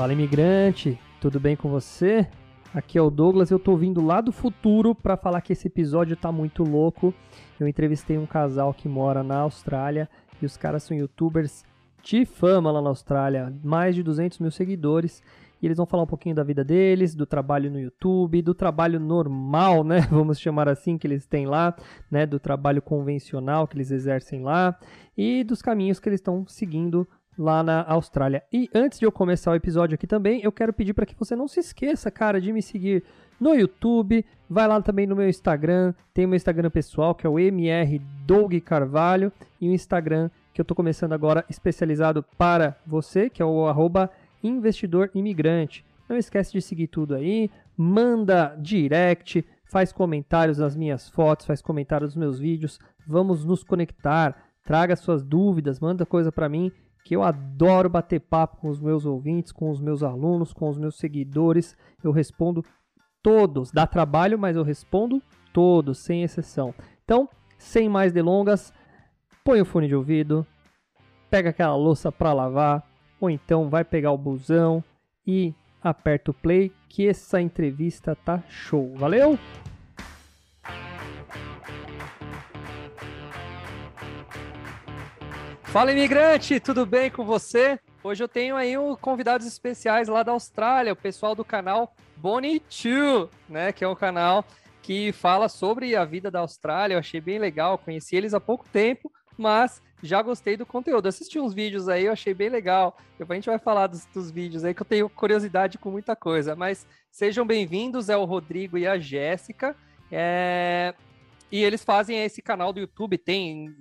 Fala imigrante, tudo bem com você? Aqui é o Douglas, eu tô vindo lá do futuro para falar que esse episódio tá muito louco. Eu entrevistei um casal que mora na Austrália e os caras são youtubers de fama lá na Austrália, mais de 200 mil seguidores. E eles vão falar um pouquinho da vida deles, do trabalho no YouTube, do trabalho normal, né? Vamos chamar assim que eles têm lá, né? Do trabalho convencional que eles exercem lá e dos caminhos que eles estão seguindo lá na Austrália. E antes de eu começar o episódio aqui também, eu quero pedir para que você não se esqueça, cara, de me seguir no YouTube, vai lá também no meu Instagram, tem meu Instagram pessoal, que é o MR Doug Carvalho, e o Instagram que eu estou começando agora especializado para você, que é o arroba investidor imigrante. Não esquece de seguir tudo aí, manda direct, faz comentários nas minhas fotos, faz comentários nos meus vídeos, vamos nos conectar, traga suas dúvidas, manda coisa para mim que eu adoro bater papo com os meus ouvintes, com os meus alunos, com os meus seguidores. Eu respondo todos. Dá trabalho, mas eu respondo todos, sem exceção. Então, sem mais delongas, põe o fone de ouvido, pega aquela louça para lavar, ou então vai pegar o busão e aperta o play, que essa entrevista tá show. Valeu? Fala imigrante, tudo bem com você? Hoje eu tenho aí um convidados especiais lá da Austrália, o pessoal do canal 2, né, que é um canal que fala sobre a vida da Austrália. Eu achei bem legal, conheci eles há pouco tempo, mas já gostei do conteúdo. Assisti uns vídeos aí, eu achei bem legal. Depois a gente vai falar dos, dos vídeos aí, que eu tenho curiosidade com muita coisa. Mas sejam bem-vindos, é o Rodrigo e a Jéssica. É... E eles fazem esse canal do YouTube, tem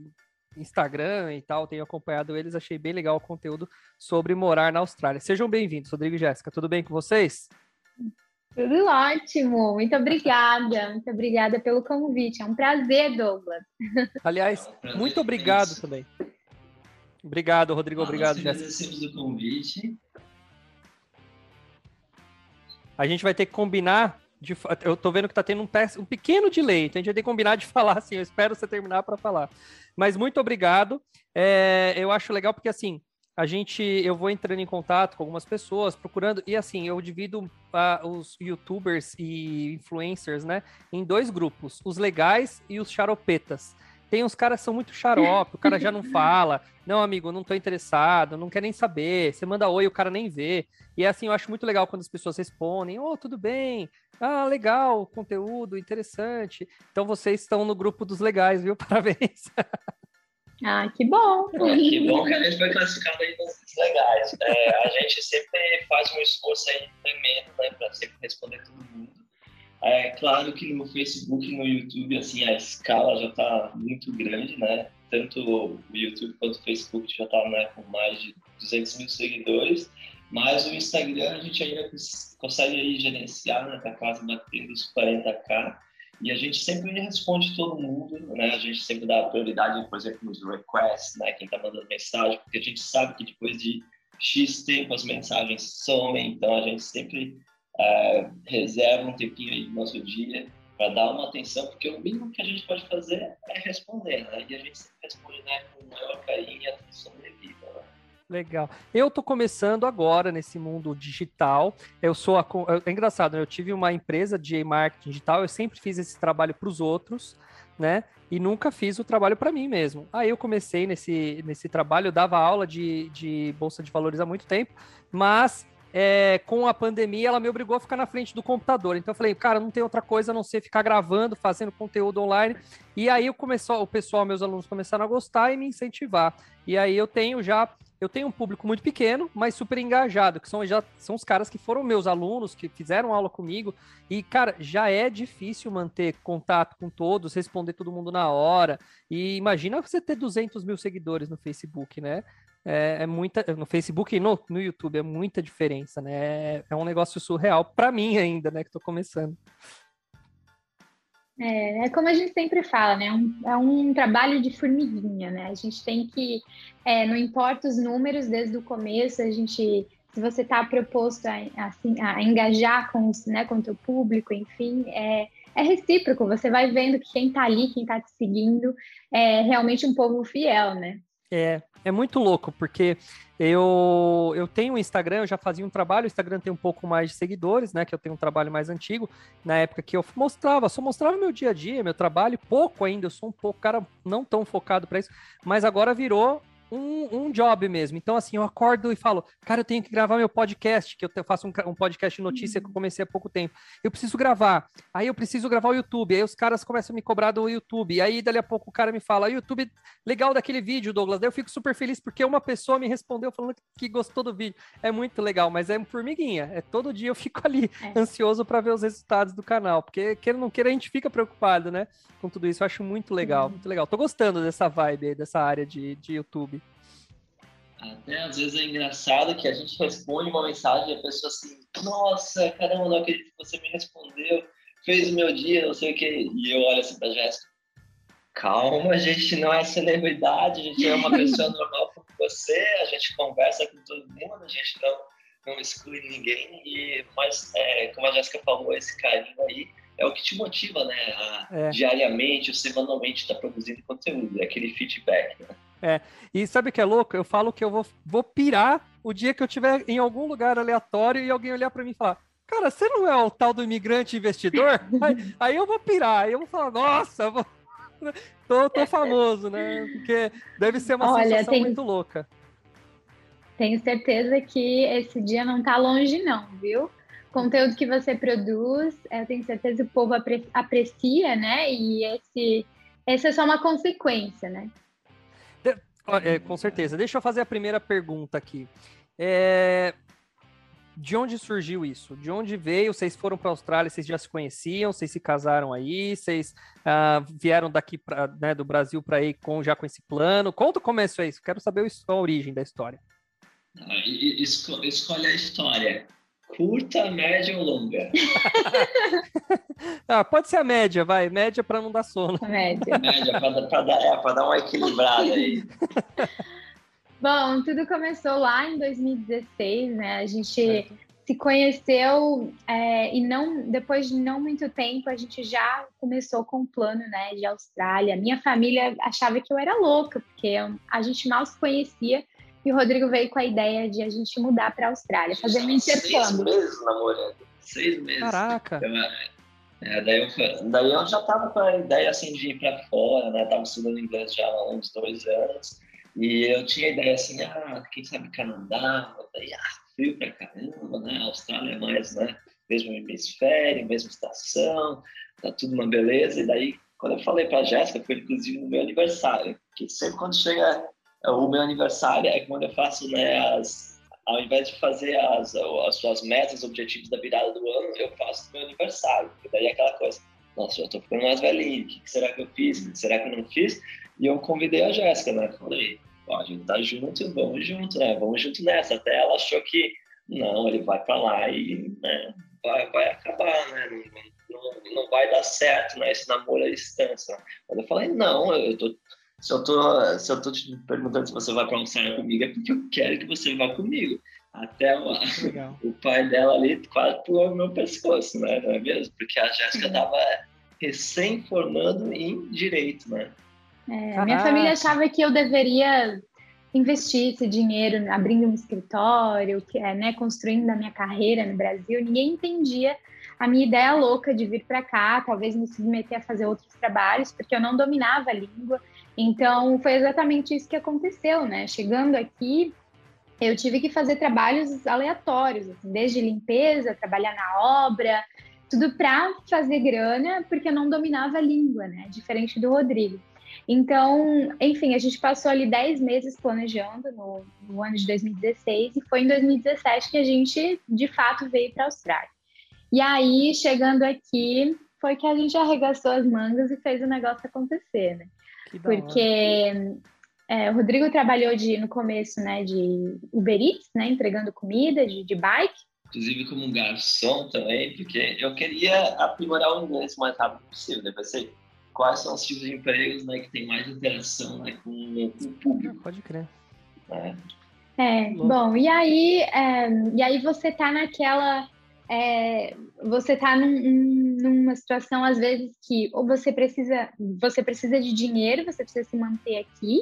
Instagram e tal, tenho acompanhado eles, achei bem legal o conteúdo sobre morar na Austrália. Sejam bem-vindos, Rodrigo e Jéssica, tudo bem com vocês? Tudo ótimo, muito obrigada, muito obrigada pelo convite, é um prazer, Douglas. Aliás, é um prazer muito obrigado também. Obrigado, Rodrigo, ah, obrigado, Jéssica. Agradecemos o convite. A gente vai ter que combinar de, eu tô vendo que tá tendo um, um, pequeno delay, então a gente vai ter que combinar de falar assim. Eu espero você terminar para falar. Mas muito obrigado. É, eu acho legal porque assim a gente, eu vou entrando em contato com algumas pessoas, procurando e assim eu divido uh, os YouTubers e influencers, né, em dois grupos: os legais e os charopetas. Tem uns caras que são muito xarope, o cara já não fala. Não, amigo, não tô interessado, não quer nem saber. Você manda oi, o cara nem vê. E assim, eu acho muito legal quando as pessoas respondem: Ô, oh, tudo bem? Ah, legal, conteúdo interessante. Então vocês estão no grupo dos legais, viu? Parabéns. Ah, que bom. que bom que a gente foi classificado aí nos legais. É, a gente sempre faz um esforço aí tremendo, né, para sempre responder todo mundo. É claro que no Facebook e no YouTube, assim, a escala já está muito grande, né? Tanto o YouTube quanto o Facebook já está né, com mais de 200 mil seguidores, mas o Instagram a gente ainda consegue aí gerenciar, né? Tá quase batendo os 40k. E a gente sempre responde todo mundo, né? A gente sempre dá prioridade, por exemplo, nos requests, né? Quem está mandando mensagem, porque a gente sabe que depois de X tempo as mensagens somem, então a gente sempre é, reserva um tempinho aí do nosso dia para dar uma atenção, porque o mínimo que a gente pode fazer é responder, né? E a gente sempre responde né, com maior carinho e atenção devida, né? Legal. Eu tô começando agora nesse mundo digital. Eu sou a, é engraçado, né? eu tive uma empresa de marketing digital, eu sempre fiz esse trabalho para os outros, né? E nunca fiz o trabalho para mim mesmo. Aí eu comecei nesse, nesse trabalho, eu dava aula de, de bolsa de valores há muito tempo, mas é, com a pandemia, ela me obrigou a ficar na frente do computador. Então eu falei, cara, não tem outra coisa a não ser ficar gravando, fazendo conteúdo online. E aí começou, o pessoal, meus alunos começaram a gostar e me incentivar. E aí eu tenho já, eu tenho um público muito pequeno, mas super engajado, que são já são os caras que foram meus alunos, que fizeram aula comigo. E, cara, já é difícil manter contato com todos, responder todo mundo na hora. E imagina você ter 200 mil seguidores no Facebook, né? É, é, muita. No Facebook e no, no YouTube é muita diferença, né? É, é um negócio surreal para mim ainda, né? Que estou começando. É, é, como a gente sempre fala, né? Um, é um trabalho de formiguinha, né? A gente tem que, é, não importa os números desde o começo, a gente, se você está proposto a, assim, a engajar com, os, né, com o teu público, enfim, é, é recíproco. Você vai vendo que quem está ali, quem está te seguindo, é realmente um povo fiel, né? É, é muito louco, porque eu, eu tenho um Instagram, eu já fazia um trabalho, o Instagram tem um pouco mais de seguidores, né? Que eu tenho um trabalho mais antigo. Na época que eu mostrava, só mostrava meu dia a dia, meu trabalho, pouco ainda, eu sou um pouco, cara, não tão focado para isso, mas agora virou um, um job mesmo. Então, assim, eu acordo e falo, cara, eu tenho que gravar meu podcast, que eu faço um, um podcast de notícia que eu comecei há pouco tempo. Eu preciso gravar. Aí eu preciso gravar o YouTube. Aí os caras começam a me cobrar do YouTube. Aí, dali a pouco, o cara me fala, YouTube, legal daquele vídeo, Douglas. Daí eu fico super feliz porque uma pessoa me respondeu falando que gostou do vídeo. É muito legal, mas é formiguinha. É todo dia eu fico ali é. ansioso para ver os resultados do canal. Porque, queira ou não queira, a gente fica preocupado, né? Com tudo isso. Eu acho muito legal, uhum. muito legal. Tô gostando dessa vibe aí, dessa área de, de YouTube. Até às vezes é engraçado que a gente responde uma mensagem e a pessoa assim, nossa, caramba, não acredito que você me respondeu, fez o meu dia, não sei o que. E eu olho assim pra Jéssica, calma, a gente não é celebridade, a gente é uma pessoa normal como você, a gente conversa com todo mundo, a gente não, não exclui ninguém, e, mas é, como a Jéssica falou, esse carinho aí é o que te motiva, né, a, é. diariamente ou semanalmente estar tá produzindo conteúdo, é aquele feedback, né? É, e sabe o que é louco? Eu falo que eu vou, vou pirar o dia que eu estiver em algum lugar aleatório e alguém olhar para mim e falar: Cara, você não é o tal do imigrante investidor? aí, aí, eu vou pirar, aí eu vou falar: Nossa, vou... tô, tô famoso, né? Porque deve ser uma Olha, sensação tem... muito louca. Tenho certeza que esse dia não tá longe, não, viu? Conteúdo que você produz, eu tenho certeza que o povo apre aprecia, né? E esse, essa é só uma consequência, né? É, com certeza. Deixa eu fazer a primeira pergunta aqui. É... De onde surgiu isso? De onde veio? Vocês foram para a Austrália? Vocês já se conheciam? Vocês se casaram aí? Vocês uh, vieram daqui pra, né, do Brasil para aí com, já com esse plano? Conta como é isso. Quero saber a origem da história. Ah, escolhe a história. Curta, média ou longa? ah, pode ser a média, vai. Média para não dar sono. Média. média, para dar, é, dar uma equilibrada aí. Bom, tudo começou lá em 2016, né? A gente certo. se conheceu é, e não depois de não muito tempo a gente já começou com o um plano, né, de Austrália. Minha família achava que eu era louca porque a gente mal se conhecia e o Rodrigo veio com a ideia de a gente mudar para a Austrália, fazer um intercâmbio. Seis meses namorando. Seis meses. Caraca. Então, é, daí, eu, daí eu já tava com a ideia assim de ir para fora, né? Tava estudando inglês já há uns dois anos. E eu tinha a ideia assim, ah, quem sabe Canadá, daí, ah, frio pra caramba, né? A Austrália é mais, né? Mesmo hemisfério, mesma estação, tá tudo uma beleza. E daí, quando eu falei pra Jéssica, foi inclusive no meu aniversário, que sempre quando chega o meu aniversário é quando eu faço, né, as, ao invés de fazer as, as suas metas, objetivos da virada do ano, eu faço no meu aniversário. Porque daí é aquela coisa, nossa, eu tô ficando mais velhinho, o que, será que eu fiz? O será que eu não fiz? E eu convidei a Jéssica, né? Falei, ó, a gente tá junto, vamos junto, né? Vamos junto nessa. Até ela achou que, não, ele vai para lá e né, vai, vai acabar, né? Não, não, não vai dar certo, né? Esse namoro à distância. Mas eu falei, não, eu tô se eu tô, se eu tô te perguntando se você vai para almoçar comigo, é porque eu quero que você vá comigo. Até o, o pai dela ali quase pulou no meu pescoço, né? Não é mesmo? Porque a Jéssica estava recém-formando em direito, né? É, minha família achava que eu deveria investir esse dinheiro abrindo um escritório, que é, né, construindo a minha carreira no Brasil. Ninguém entendia a minha ideia louca de vir para cá, talvez me submeter a fazer outros trabalhos, porque eu não dominava a língua. Então, foi exatamente isso que aconteceu, né? Chegando aqui, eu tive que fazer trabalhos aleatórios, assim, desde limpeza, trabalhar na obra, tudo para fazer grana, porque eu não dominava a língua, né? Diferente do Rodrigo. Então, enfim, a gente passou ali 10 meses planejando no, no, ano de 2016 e foi em 2017 que a gente, de fato, veio para a Austrália. E aí, chegando aqui, foi que a gente arregaçou as mangas e fez o negócio acontecer, né? Porque é, o Rodrigo trabalhou de, no começo né, de Uber Eats, né, entregando comida, de, de bike. Inclusive como um garçom também, porque eu queria aprimorar o inglês o mais rápido possível. Né? Pensei, quais são os tipos de empregos né, que tem mais interação né, com, com o público. Pode crer. É, é bom, e aí, é, e aí você tá naquela é, você está num, numa situação às vezes que ou você precisa você precisa de dinheiro, você precisa se manter aqui,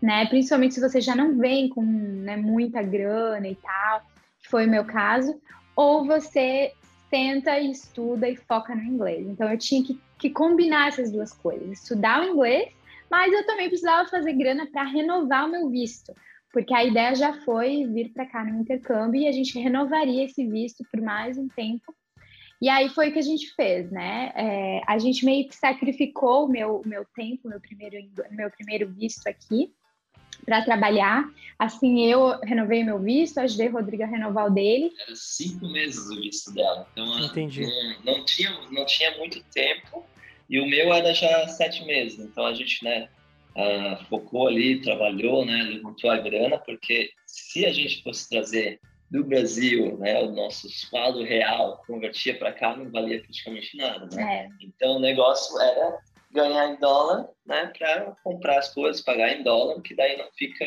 né? Principalmente se você já não vem com né, muita grana e tal, que foi o meu caso, ou você tenta e estuda e foca no inglês. Então eu tinha que, que combinar essas duas coisas, estudar o inglês, mas eu também precisava fazer grana para renovar o meu visto, porque a ideia já foi vir para cá no intercâmbio e a gente renovaria esse visto por mais um tempo. E aí foi o que a gente fez, né? É, a gente meio que sacrificou o meu, meu tempo, meu primeiro, meu primeiro visto aqui, para trabalhar. Assim, eu renovei meu visto, ajudei o Rodrigo a renovar o dele. Era cinco meses o visto dela. Então, Entendi. Não, não, tinha, não tinha muito tempo. E o meu era já sete meses. Então, a gente, né, uh, focou ali, trabalhou, né, levantou a grana, porque se a gente fosse trazer do Brasil, né, o nosso saldo real, convertia para cá, não valia praticamente nada, né? É. Então, o negócio era ganhar em dólar, né, para comprar as coisas, pagar em dólar, que daí não fica,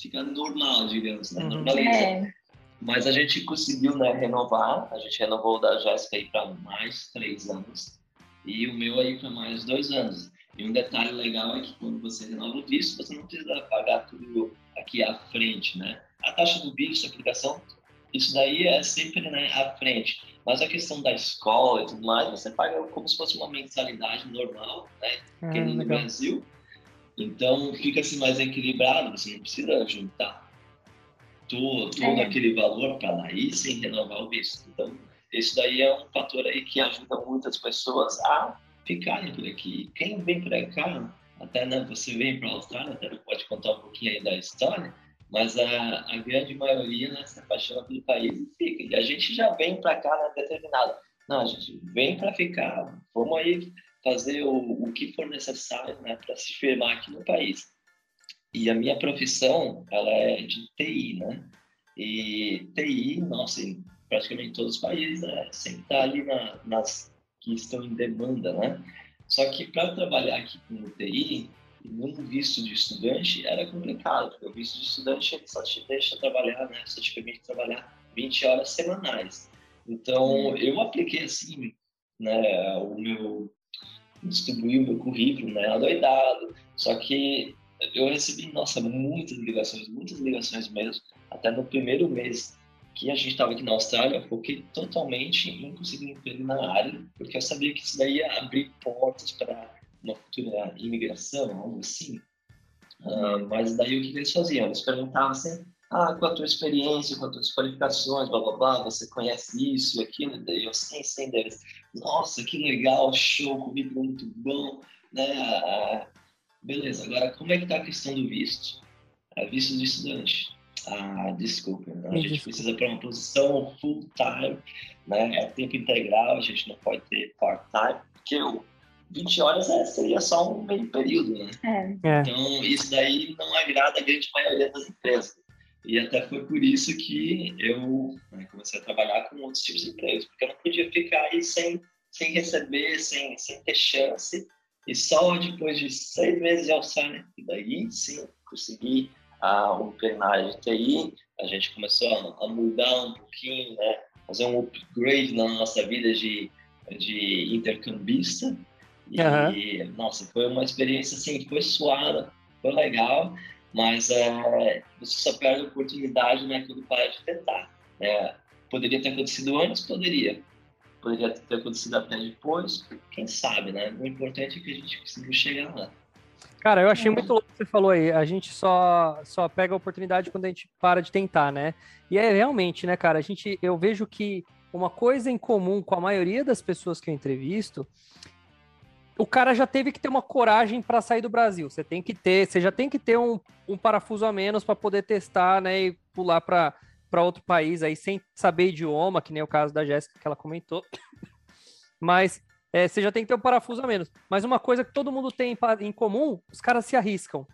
fica normal, digamos, né, uhum. normaliza. É. Mas a gente conseguiu, né, renovar, a gente renovou o da Jéssica aí para mais três anos e o meu aí para mais dois anos. E um detalhe legal é que quando você renova o visto, você não precisa pagar tudo aqui à frente, né? A taxa do visto, a aplicação, isso daí é sempre né, à frente. Mas a questão da escola e tudo mais, você paga como se fosse uma mensalidade normal, né? Ah, que no Brasil. Então fica assim mais equilibrado, você não precisa juntar todo, todo é. aquele valor para daí sem renovar o visto. Então, isso daí é um fator aí que ajuda muitas pessoas a ficarem por aqui. Quem vem para cá, até né, você vem para a Austrália, até pode contar um pouquinho aí da história, mas a, a grande maioria né, se apaixona pelo país e fica. E a gente já vem para cá né, determinado. Não, a gente vem para ficar, vamos aí fazer o, o que for necessário né, para se firmar aqui no país. E a minha profissão, ela é de TI, né? E TI, nossa, em praticamente todos os países, né, sempre está ali na, nas que estão em demanda, né? Só que para trabalhar aqui com TI, num visto de estudante era complicado, porque o visto de estudante ele só te deixa trabalhar, né? Só te permite trabalhar 20 horas semanais. Então, eu apliquei assim, né, o meu distribuí o meu currículo, né, adoidado. Só que eu recebi, nossa, muitas ligações, muitas ligações mesmo. Até no primeiro mês que a gente estava aqui na Austrália, eu foquei totalmente em conseguir emprego na área, porque eu sabia que isso daí ia abrir portas para uma futura imigração, algo assim. Uh, mas daí o que eles faziam? Eles perguntavam assim, ah, com a tua experiência, com as tuas qualificações, blá blá blá, você conhece isso e aquilo, daí eu sim, sim, deles, nossa, que legal, show, comigo muito bom, né? Ah, beleza, agora como é que tá a questão do visto? É visto de estudante. Ah, desculpa, né? a gente precisa para uma posição full time, né? É tempo integral, a gente não pode ter part time, porque o 20 horas é, seria só um meio período, né? É. é. Então, isso daí não agrada a grande maioria das empresas. E até foi por isso que eu né, comecei a trabalhar com outros tipos de empregos, porque eu não podia ficar aí sem, sem receber, sem, sem ter chance. E só depois de seis meses de alçar, e daí sim consegui a um plenário de TI, a gente começou a, a mudar um pouquinho, né? fazer um upgrade na nossa vida de, de intercambista. E, uhum. nossa, foi uma experiência assim, foi suada, foi legal, mas é, você só perde a oportunidade né, quando para de tentar. É, poderia ter acontecido antes? Poderia. Poderia ter acontecido até depois, quem sabe, né? O importante é que a gente conseguiu chegar lá. Cara, eu achei muito louco o que você falou aí. A gente só, só pega a oportunidade quando a gente para de tentar, né? E é realmente, né, cara? A gente, eu vejo que uma coisa em comum com a maioria das pessoas que eu entrevisto o cara já teve que ter uma coragem para sair do Brasil. Você tem que ter, você já tem que ter um, um parafuso a menos para poder testar, né, e pular para para outro país aí sem saber idioma, que nem o caso da Jéssica que ela comentou. Mas é, você já tem que ter um parafuso a menos. Mas uma coisa que todo mundo tem em comum, os caras se arriscam.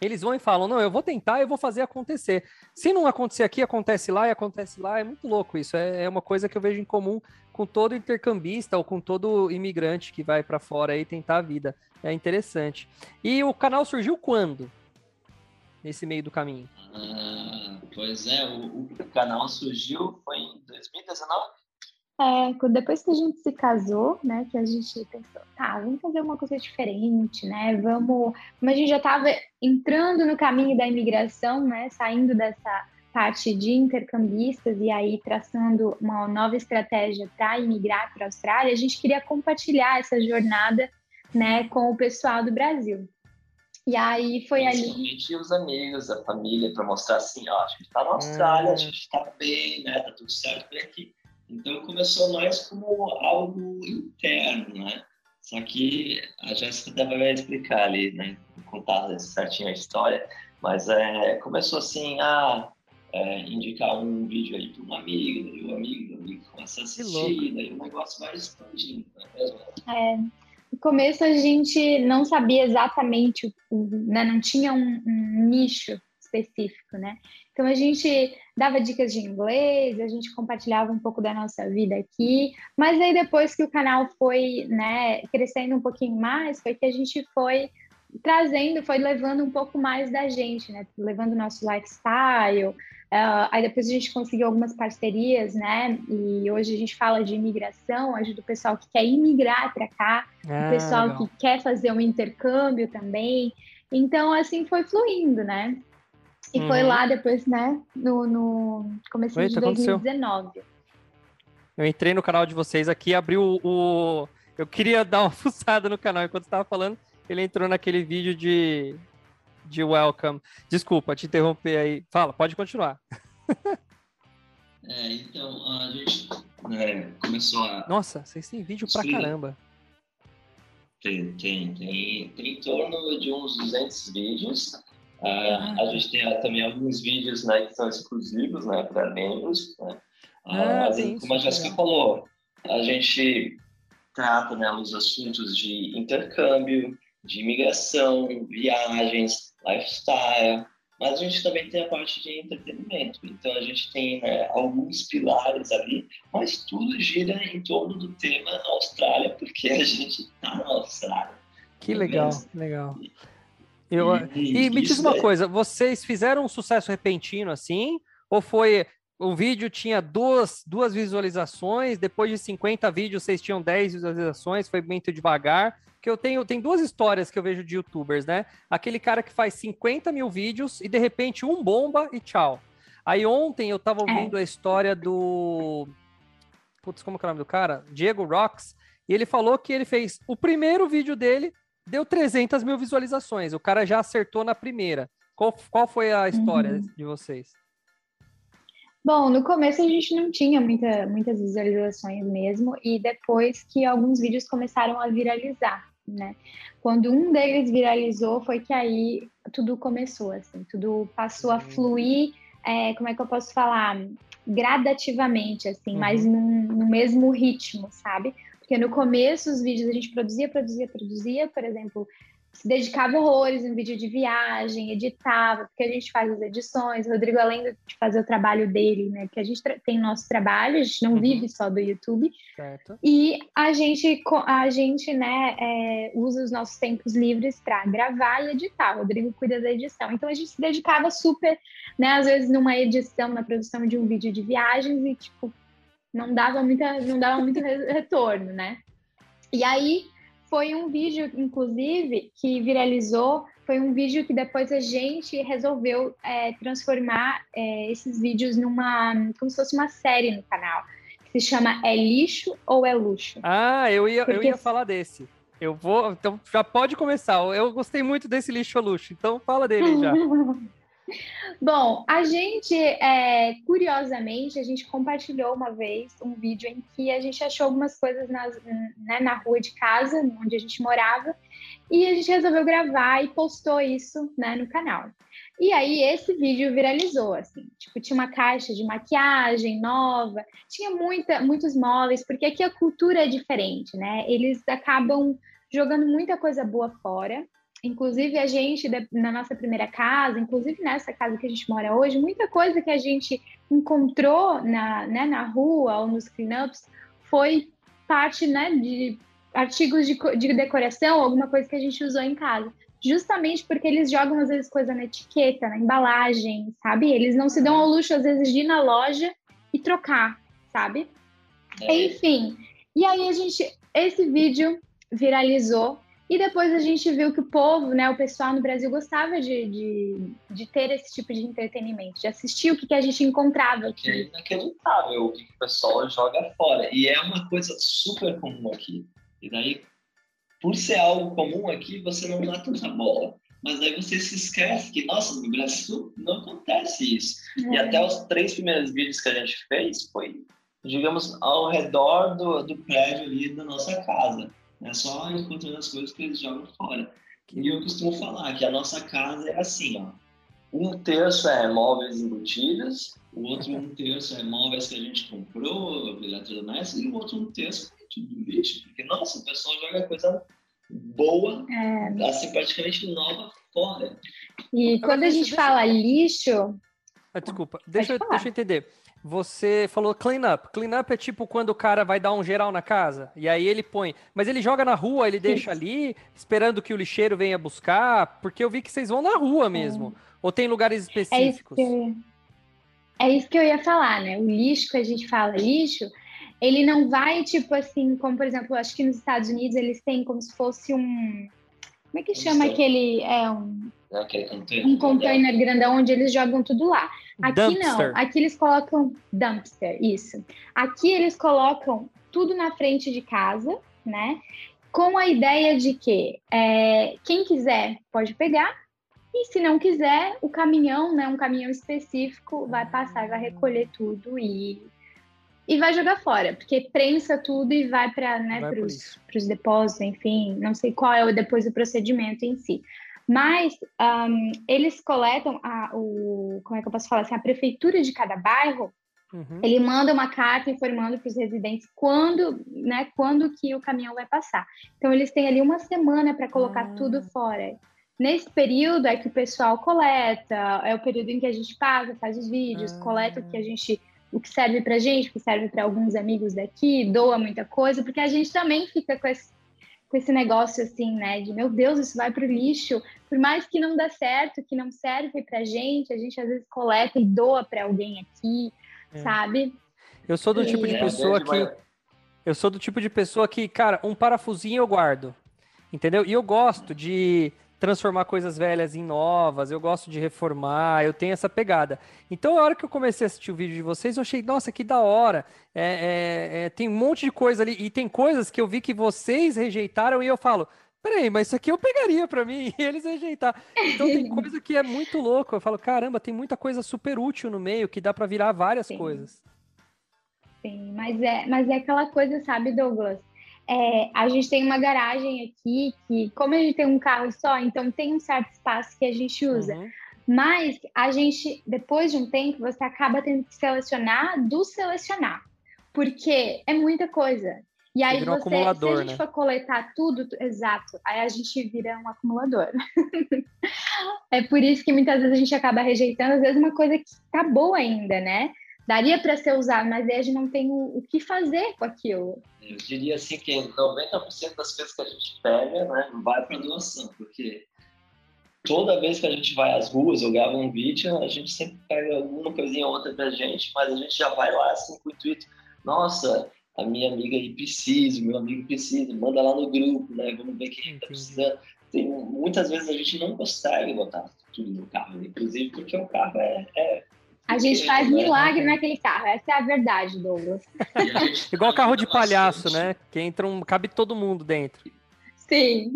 Eles vão e falam: não, eu vou tentar, eu vou fazer acontecer. Se não acontecer aqui, acontece lá e acontece lá. É muito louco isso. É, é uma coisa que eu vejo em comum com todo intercambista ou com todo imigrante que vai para fora e tentar a vida. É interessante. E o canal surgiu quando? Nesse meio do caminho? Ah, pois é, o, o, canal surgiu foi em 2019. É, depois que a gente se casou, né, que a gente pensou, tá, vamos fazer uma coisa diferente, né, vamos... Como a gente já estava entrando no caminho da imigração, né, saindo dessa parte de intercambistas e aí traçando uma nova estratégia para imigrar para a Austrália, a gente queria compartilhar essa jornada, né, com o pessoal do Brasil. E aí foi ali. A gente e os amigos, a família, para mostrar assim, ó, a gente está na Austrália, hum. a gente está bem, né? Tá tudo certo por aqui. Então começou mais como algo interno, né? Só que a Jéssica vai explicar ali, né? Contar certinho a história, mas é, começou assim a é, indicar um vídeo aí para um amigo, e o amigo do amigo começa a assistir, daí o negócio vai expandindo, é, é no começo a gente não sabia exatamente, né? não tinha um, um nicho específico, né? Então a gente dava dicas de inglês, a gente compartilhava um pouco da nossa vida aqui, mas aí depois que o canal foi, né, crescendo um pouquinho mais, foi que a gente foi trazendo, foi levando um pouco mais da gente, né? Levando o nosso lifestyle, Uh, aí depois a gente conseguiu algumas parcerias, né? E hoje a gente fala de imigração, ajuda o pessoal que quer imigrar para cá, ah, o pessoal legal. que quer fazer um intercâmbio também. Então, assim, foi fluindo, né? E uhum. foi lá depois, né? No, no começo de 2019. Aconteceu? Eu entrei no canal de vocês aqui, abri o, o... Eu queria dar uma fuçada no canal enquanto estava falando. Ele entrou naquele vídeo de de welcome. Desculpa te interromper aí. Fala, pode continuar. É, então, a gente né, começou a. Nossa, vocês têm vídeo pra caramba. Tem, tem, tem, tem em torno de uns 200 vídeos. Ah. A gente tem também alguns vídeos né, que são exclusivos né, para membros. Né? Uh, ah, mas, como a Jéssica falou, a gente trata né, os assuntos de intercâmbio, de imigração, viagens, lifestyle, mas a gente também tem a parte de entretenimento. Então a gente tem né, alguns pilares ali, mas tudo gira em torno do tema Austrália, porque a gente está na Austrália. Que legal, legal. Eu, e, e me diz uma é... coisa, vocês fizeram um sucesso repentino assim? Ou foi um vídeo tinha duas, duas visualizações, depois de 50 vídeos vocês tinham 10 visualizações, foi muito devagar que eu tenho, tem duas histórias que eu vejo de youtubers, né? Aquele cara que faz 50 mil vídeos e de repente um bomba e tchau. Aí ontem eu tava é. ouvindo é. a história do. Putz, como que é o nome do cara? Diego Rocks. E ele falou que ele fez o primeiro vídeo dele, deu 300 mil visualizações. O cara já acertou na primeira. Qual, qual foi a história uhum. de vocês? Bom, no começo a gente não tinha muita, muitas visualizações mesmo, e depois que alguns vídeos começaram a viralizar, né? Quando um deles viralizou, foi que aí tudo começou, assim, tudo passou a fluir, é, como é que eu posso falar? Gradativamente, assim, uhum. mas num, no mesmo ritmo, sabe? Porque no começo os vídeos a gente produzia, produzia, produzia, por exemplo, se dedicava horrores em vídeo de viagem, editava, porque a gente faz as edições. O Rodrigo, além de fazer o trabalho dele, né? Que a gente tem nosso trabalho, a gente não uhum. vive só do YouTube. Certo. E a gente, a gente né, é, usa os nossos tempos livres para gravar e editar. O Rodrigo cuida da edição. Então a gente se dedicava super, né? Às vezes numa edição, na produção de um vídeo de viagens e, tipo, não dava, muita, não dava muito retorno, né? E aí foi um vídeo, inclusive, que viralizou. Foi um vídeo que depois a gente resolveu é, transformar é, esses vídeos numa. como se fosse uma série no canal. Que se chama É Lixo ou É Luxo? Ah, eu ia, Porque... eu ia falar desse. Eu vou. Então já pode começar. Eu gostei muito desse lixo ou luxo, então fala dele já. Bom, a gente, é, curiosamente, a gente compartilhou uma vez um vídeo em que a gente achou algumas coisas nas, né, na rua de casa, onde a gente morava, e a gente resolveu gravar e postou isso né, no canal. E aí esse vídeo viralizou, assim, tipo, tinha uma caixa de maquiagem nova, tinha muita, muitos móveis, porque aqui a cultura é diferente, né? Eles acabam jogando muita coisa boa fora, Inclusive, a gente, na nossa primeira casa, inclusive nessa casa que a gente mora hoje, muita coisa que a gente encontrou na, né, na rua ou nos cleanups foi parte né, de artigos de, de decoração, alguma coisa que a gente usou em casa. Justamente porque eles jogam, às vezes, coisa na etiqueta, na embalagem, sabe? Eles não se dão ao luxo, às vezes, de ir na loja e trocar, sabe? É. Enfim, e aí a gente, esse vídeo viralizou e depois a gente viu que o povo, né, o pessoal no Brasil gostava de, de, de ter esse tipo de entretenimento, de assistir o que, que a gente encontrava aqui. É inacreditável o que o pessoal joga fora. E é uma coisa super comum aqui. E daí, por ser algo comum aqui, você não dá tanta bola. Mas daí você se esquece que, nossa, no Brasil não acontece isso. É. E até os três primeiros vídeos que a gente fez foi, digamos, ao redor do, do prédio ali da nossa casa. É só encontrando as coisas que eles jogam fora. E eu costumo falar que a nossa casa é assim, ó. Um terço é móveis embutidos, o outro um terço é móveis que a gente comprou, eletrodomésticos, e o outro um terço é tudo lixo. Porque, nossa, o pessoal joga coisa boa, é. assim, praticamente nova fora. E quando a gente fala lixo... Ah, desculpa, deixa, deixa eu entender. Você falou clean up. Clean up é tipo quando o cara vai dar um geral na casa. E aí ele põe. Mas ele joga na rua, ele deixa ali, esperando que o lixeiro venha buscar. Porque eu vi que vocês vão na rua mesmo. É. Ou tem lugares específicos? É isso, eu... é isso que eu ia falar, né? O lixo que a gente fala, lixo, ele não vai, tipo assim, como por exemplo, acho que nos Estados Unidos eles têm como se fosse um. Como é que chama aquele. É um. É um container grandão onde eles jogam tudo lá. Aqui dumpster. não, aqui eles colocam dumpster, isso. Aqui eles colocam tudo na frente de casa, né? Com a ideia de que é, quem quiser pode pegar, e se não quiser, o caminhão, né, um caminhão específico, vai passar e vai recolher tudo e, e vai jogar fora, porque prensa tudo e vai para né, os depósitos, enfim, não sei qual é o, depois o procedimento em si. Mas um, eles coletam a, o, como é que eu posso falar assim, a prefeitura de cada bairro, uhum. ele manda uma carta informando para os residentes quando, né, quando que o caminhão vai passar. Então eles têm ali uma semana para colocar ah. tudo fora. Nesse período é que o pessoal coleta, é o período em que a gente paga, faz os vídeos, ah. coleta o que a gente o que serve para gente, o que serve para alguns amigos daqui, doa muita coisa, porque a gente também fica com esse, com esse negócio assim, né, de meu Deus, isso vai para o lixo, por mais que não dê certo, que não serve para gente, a gente às vezes coleta e doa para alguém aqui, é. sabe? Eu sou do e... tipo de é, pessoa que eu sou do tipo de pessoa que, cara, um parafusinho eu guardo, entendeu? E eu gosto de transformar coisas velhas em novas, eu gosto de reformar, eu tenho essa pegada. Então, a hora que eu comecei a assistir o vídeo de vocês, eu achei, nossa, que da hora. É, é, é, tem um monte de coisa ali, e tem coisas que eu vi que vocês rejeitaram, e eu falo, peraí, mas isso aqui eu pegaria para mim, e eles rejeitaram. Então, tem coisa que é muito louco. Eu falo, caramba, tem muita coisa super útil no meio, que dá para virar várias Sim. coisas. Sim, mas é, mas é aquela coisa, sabe, Douglas? É, a gente tem uma garagem aqui que, como a gente tem um carro só, então tem um certo espaço que a gente usa. Uhum. Mas a gente, depois de um tempo, você acaba tendo que selecionar do selecionar. Porque é muita coisa. E aí você, um se a gente né? for coletar tudo, exato, aí a gente vira um acumulador. é por isso que muitas vezes a gente acaba rejeitando, às vezes, uma coisa que tá boa ainda, né? Daria para ser usado, mas aí a gente não tem o, o, que fazer com aquilo. Eu diria assim que 90% das coisas que a gente pega né, vai para doação, porque toda vez que a gente vai às ruas ou grava um vídeo, a gente sempre pega alguma coisinha ou outra pra gente, mas a gente já vai lá assim com o intuito, nossa, a minha amiga aí precisa, meu amigo precisa, manda lá no grupo, né? Vamos ver quem está precisando. Tem, muitas vezes a gente não consegue botar tudo no carro, inclusive porque o carro é, é a gente faz milagre naquele carro, essa é a verdade, Douglas. Igual carro de palhaço, né? Que entra um, cabe todo mundo dentro. Sim.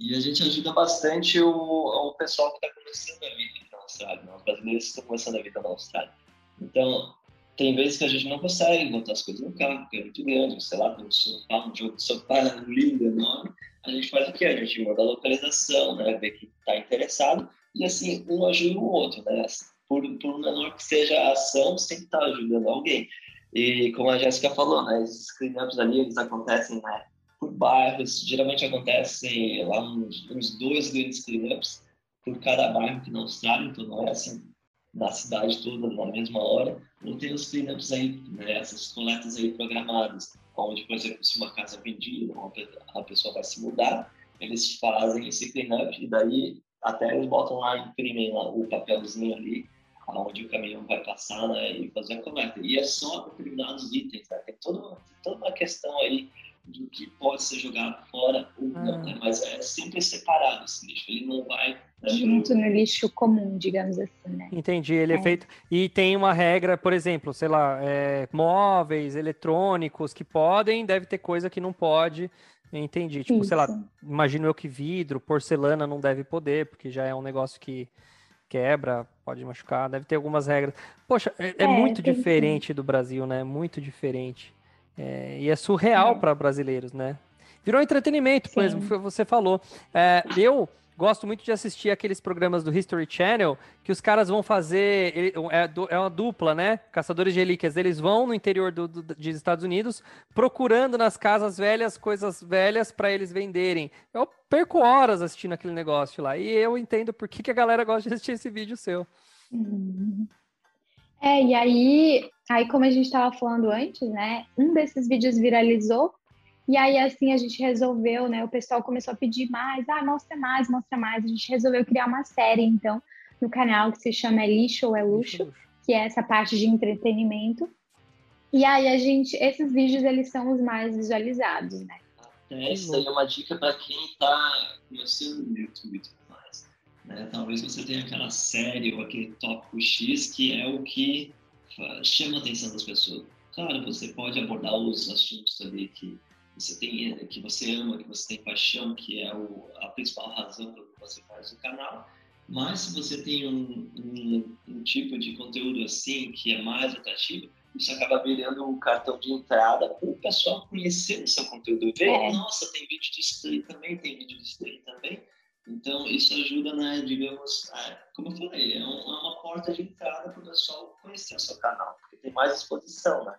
E a gente ajuda bastante o, o pessoal que está começando a vida na Austrália, né? os brasileiros que estão começando a vida na Austrália. Então, tem vezes que a gente não consegue botar as coisas no carro, porque é muito grande, sei lá, tem um sofá, um jogo de sofá lindo, enorme. A gente faz o quê? A gente manda a localização, né? Ver que está interessado, e assim, um ajuda o outro, né? Por, por menor que seja a ação, sempre está ajudando alguém. E como a Jéssica falou, né, esses cleanups ali, eles acontecem né, por bairros, geralmente acontecem lá uns, uns dois grandes cleanups por cada bairro que não sabe, então não é assim na cidade toda na mesma hora, ou tem os cleanups aí, né, essas coletas aí programadas, onde, por exemplo, se uma casa é vendida, a pessoa vai se mudar, eles fazem esse cleanup e daí até eles botam lá, imprimem lá o papelzinho ali, onde o caminhão vai passar né, e fazer a coleta. E é só determinados itens, né? tem toda, toda uma questão aí do que pode ser jogado fora ou não, ah. né? Mas é sempre separado esse lixo. Ele não vai junto no lixo comum, digamos assim, né? Entendi, ele é, é feito. E tem uma regra, por exemplo, sei lá, é, móveis, eletrônicos que podem, deve ter coisa que não pode. Entendi. Tipo, Isso. sei lá, imagino eu que vidro, porcelana não deve poder, porque já é um negócio que quebra, pode machucar, deve ter algumas regras. Poxa, é, é, é muito diferente sim. do Brasil, né? Muito diferente. É, e é surreal para brasileiros, né? Virou entretenimento, por exemplo, você falou. É, eu gosto muito de assistir aqueles programas do History Channel que os caras vão fazer. É, é uma dupla, né? Caçadores de relíquias. Eles vão no interior do, do, dos Estados Unidos procurando nas casas velhas coisas velhas para eles venderem. Eu perco horas assistindo aquele negócio lá. E eu entendo por que, que a galera gosta de assistir esse vídeo seu. É, e aí, aí como a gente estava falando antes, né? Um desses vídeos viralizou e aí, assim, a gente resolveu, né? O pessoal começou a pedir mais, ah, mostra mais, mostra mais. A gente resolveu criar uma série, então, no canal que se chama É Lixo ou É Luxo, que é essa parte de entretenimento. E aí, a gente, esses vídeos, eles são os mais visualizados, né? Essa aí é uma dica para quem está começando no YouTube e tudo mais. Né? Talvez você tenha aquela série ou aquele tópico X que é o que chama a atenção das pessoas. Claro, você pode abordar os assuntos ali que você tem, que você ama, que você tem paixão, que é o, a principal razão pelo que você faz o canal. Mas se você tem um, um, um, tipo de conteúdo assim que é mais atrativo, isso acaba virando um cartão de entrada para o pessoal conhecer o seu conteúdo. Ver, é. nossa, tem vídeo de display também, tem vídeo de display também. Então, isso ajuda, né, digamos, a, como eu falei, é, um, é uma porta de entrada para o pessoal conhecer o seu canal, porque tem mais exposição, né?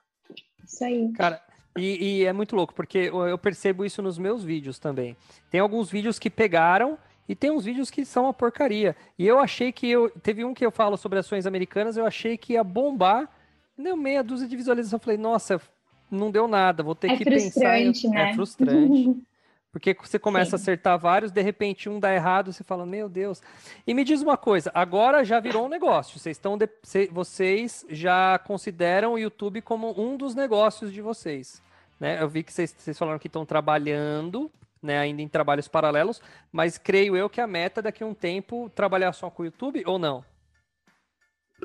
Isso aí. Cara, e, e, é muito louco, porque eu percebo isso nos meus vídeos também. Tem alguns vídeos que pegaram e tem uns vídeos que são uma porcaria. E eu achei que eu. Teve um que eu falo sobre ações americanas, eu achei que ia bombar. Deu meia dúzia de visualizações. Eu falei, nossa, não deu nada, vou ter é que pensar. Né? É frustrante. Porque você começa Sim. a acertar vários, de repente um dá errado, você fala, meu Deus. E me diz uma coisa, agora já virou um negócio. Vocês estão de... vocês já consideram o YouTube como um dos negócios de vocês. Né? Eu vi que vocês, falaram que estão trabalhando, né, ainda em trabalhos paralelos, mas creio eu que a meta daqui a um tempo trabalhar só com o YouTube ou não?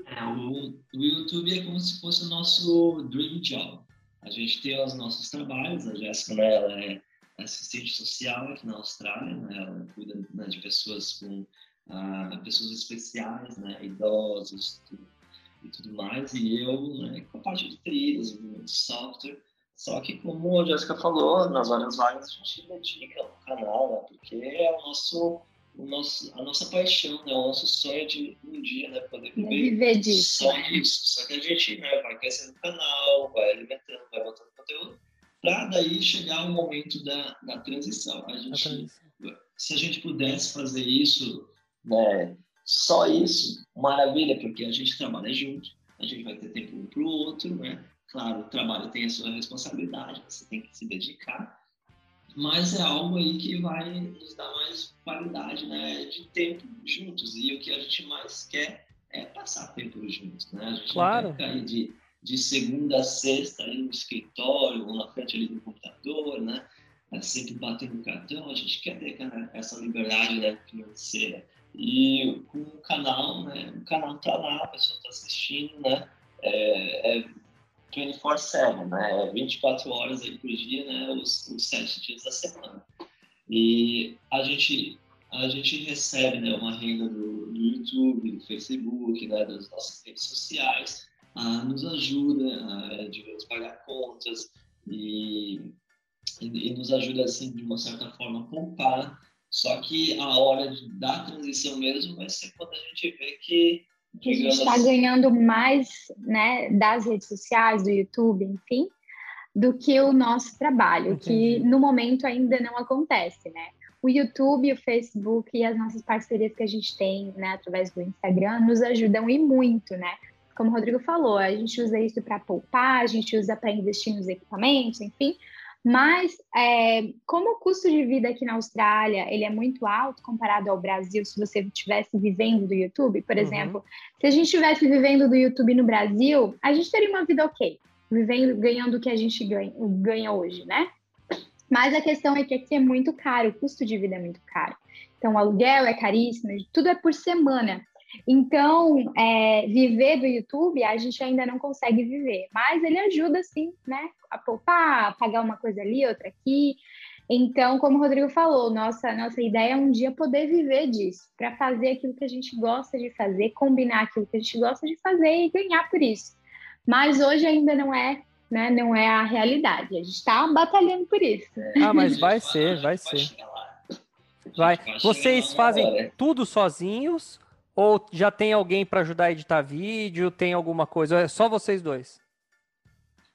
É, o, o YouTube é como se fosse o nosso dream job. A gente tem os nossos trabalhos, a Jéssica né, ela é assistente social aqui na Austrália, né, ela cuida né, de pessoas com uh, pessoas especiais, né, idosos tudo, e tudo mais, e eu né, com a parte de TI, desenvolvimento de software, só que, como a Jéssica falou, nas horas vagas a gente dedica no canal, né? Porque é o nosso, o nosso, a nossa paixão, né? O nosso sonho de um dia, né? Poder viver, viver disso. Só isso. Só que a gente né, vai crescendo o canal, vai alimentando, vai botando conteúdo, para daí chegar o momento da, da transição. A gente, se a gente pudesse fazer isso, né? Só isso, maravilha, porque a gente trabalha junto, a gente vai ter tempo um para o outro, né? Claro, o trabalho tem a sua responsabilidade, você tem que se dedicar, mas é algo aí que vai nos dar mais qualidade né, de tempo juntos. E o que a gente mais quer é passar tempo juntos. Né? A gente claro. não quer de, de segunda a sexta ali no escritório ou na frente ali do computador, né? É sempre batendo cartão. A gente quer ter essa liberdade né, financeira. E com o canal, né? O canal tá lá, a pessoa está assistindo, né? É, é 24/7, né? 24 horas aí por dia, né? Os, os sete dias da semana. E a gente a gente recebe né, uma renda do, do YouTube, do Facebook, né, das nossas redes sociais, ah, nos ajuda a, digamos, pagar contas e, e, e, nos ajuda, assim, de uma certa forma, a poupar. Só que a hora de, da transição mesmo vai ser quando a gente vê que que a gente está ganhando mais né, das redes sociais, do YouTube, enfim, do que o nosso trabalho, Entendi. que no momento ainda não acontece, né? O YouTube, o Facebook e as nossas parcerias que a gente tem, né, através do Instagram, nos ajudam e muito, né? Como o Rodrigo falou, a gente usa isso para poupar, a gente usa para investir nos equipamentos, enfim, mas, é, como o custo de vida aqui na Austrália ele é muito alto comparado ao Brasil, se você estivesse vivendo do YouTube, por uhum. exemplo, se a gente estivesse vivendo do YouTube no Brasil, a gente teria uma vida ok. vivendo, ganhando o que a gente ganha, ganha hoje, né? Mas a questão é que aqui é muito caro, o custo de vida é muito caro. Então, o aluguel é caríssimo, tudo é por semana. Então, é, viver do YouTube, a gente ainda não consegue viver, mas ele ajuda, sim, né? A poupar, a pagar uma coisa ali, outra aqui. Então, como o Rodrigo falou, nossa, nossa ideia é um dia poder viver disso, para fazer aquilo que a gente gosta de fazer, combinar aquilo que a gente gosta de fazer e ganhar por isso. Mas hoje ainda não é, né? Não é a realidade. A gente está batalhando por isso. Ah, mas vai ser, vai ser. Vai. Vocês fazem tudo sozinhos ou já tem alguém para ajudar a editar vídeo? Tem alguma coisa? É só vocês dois?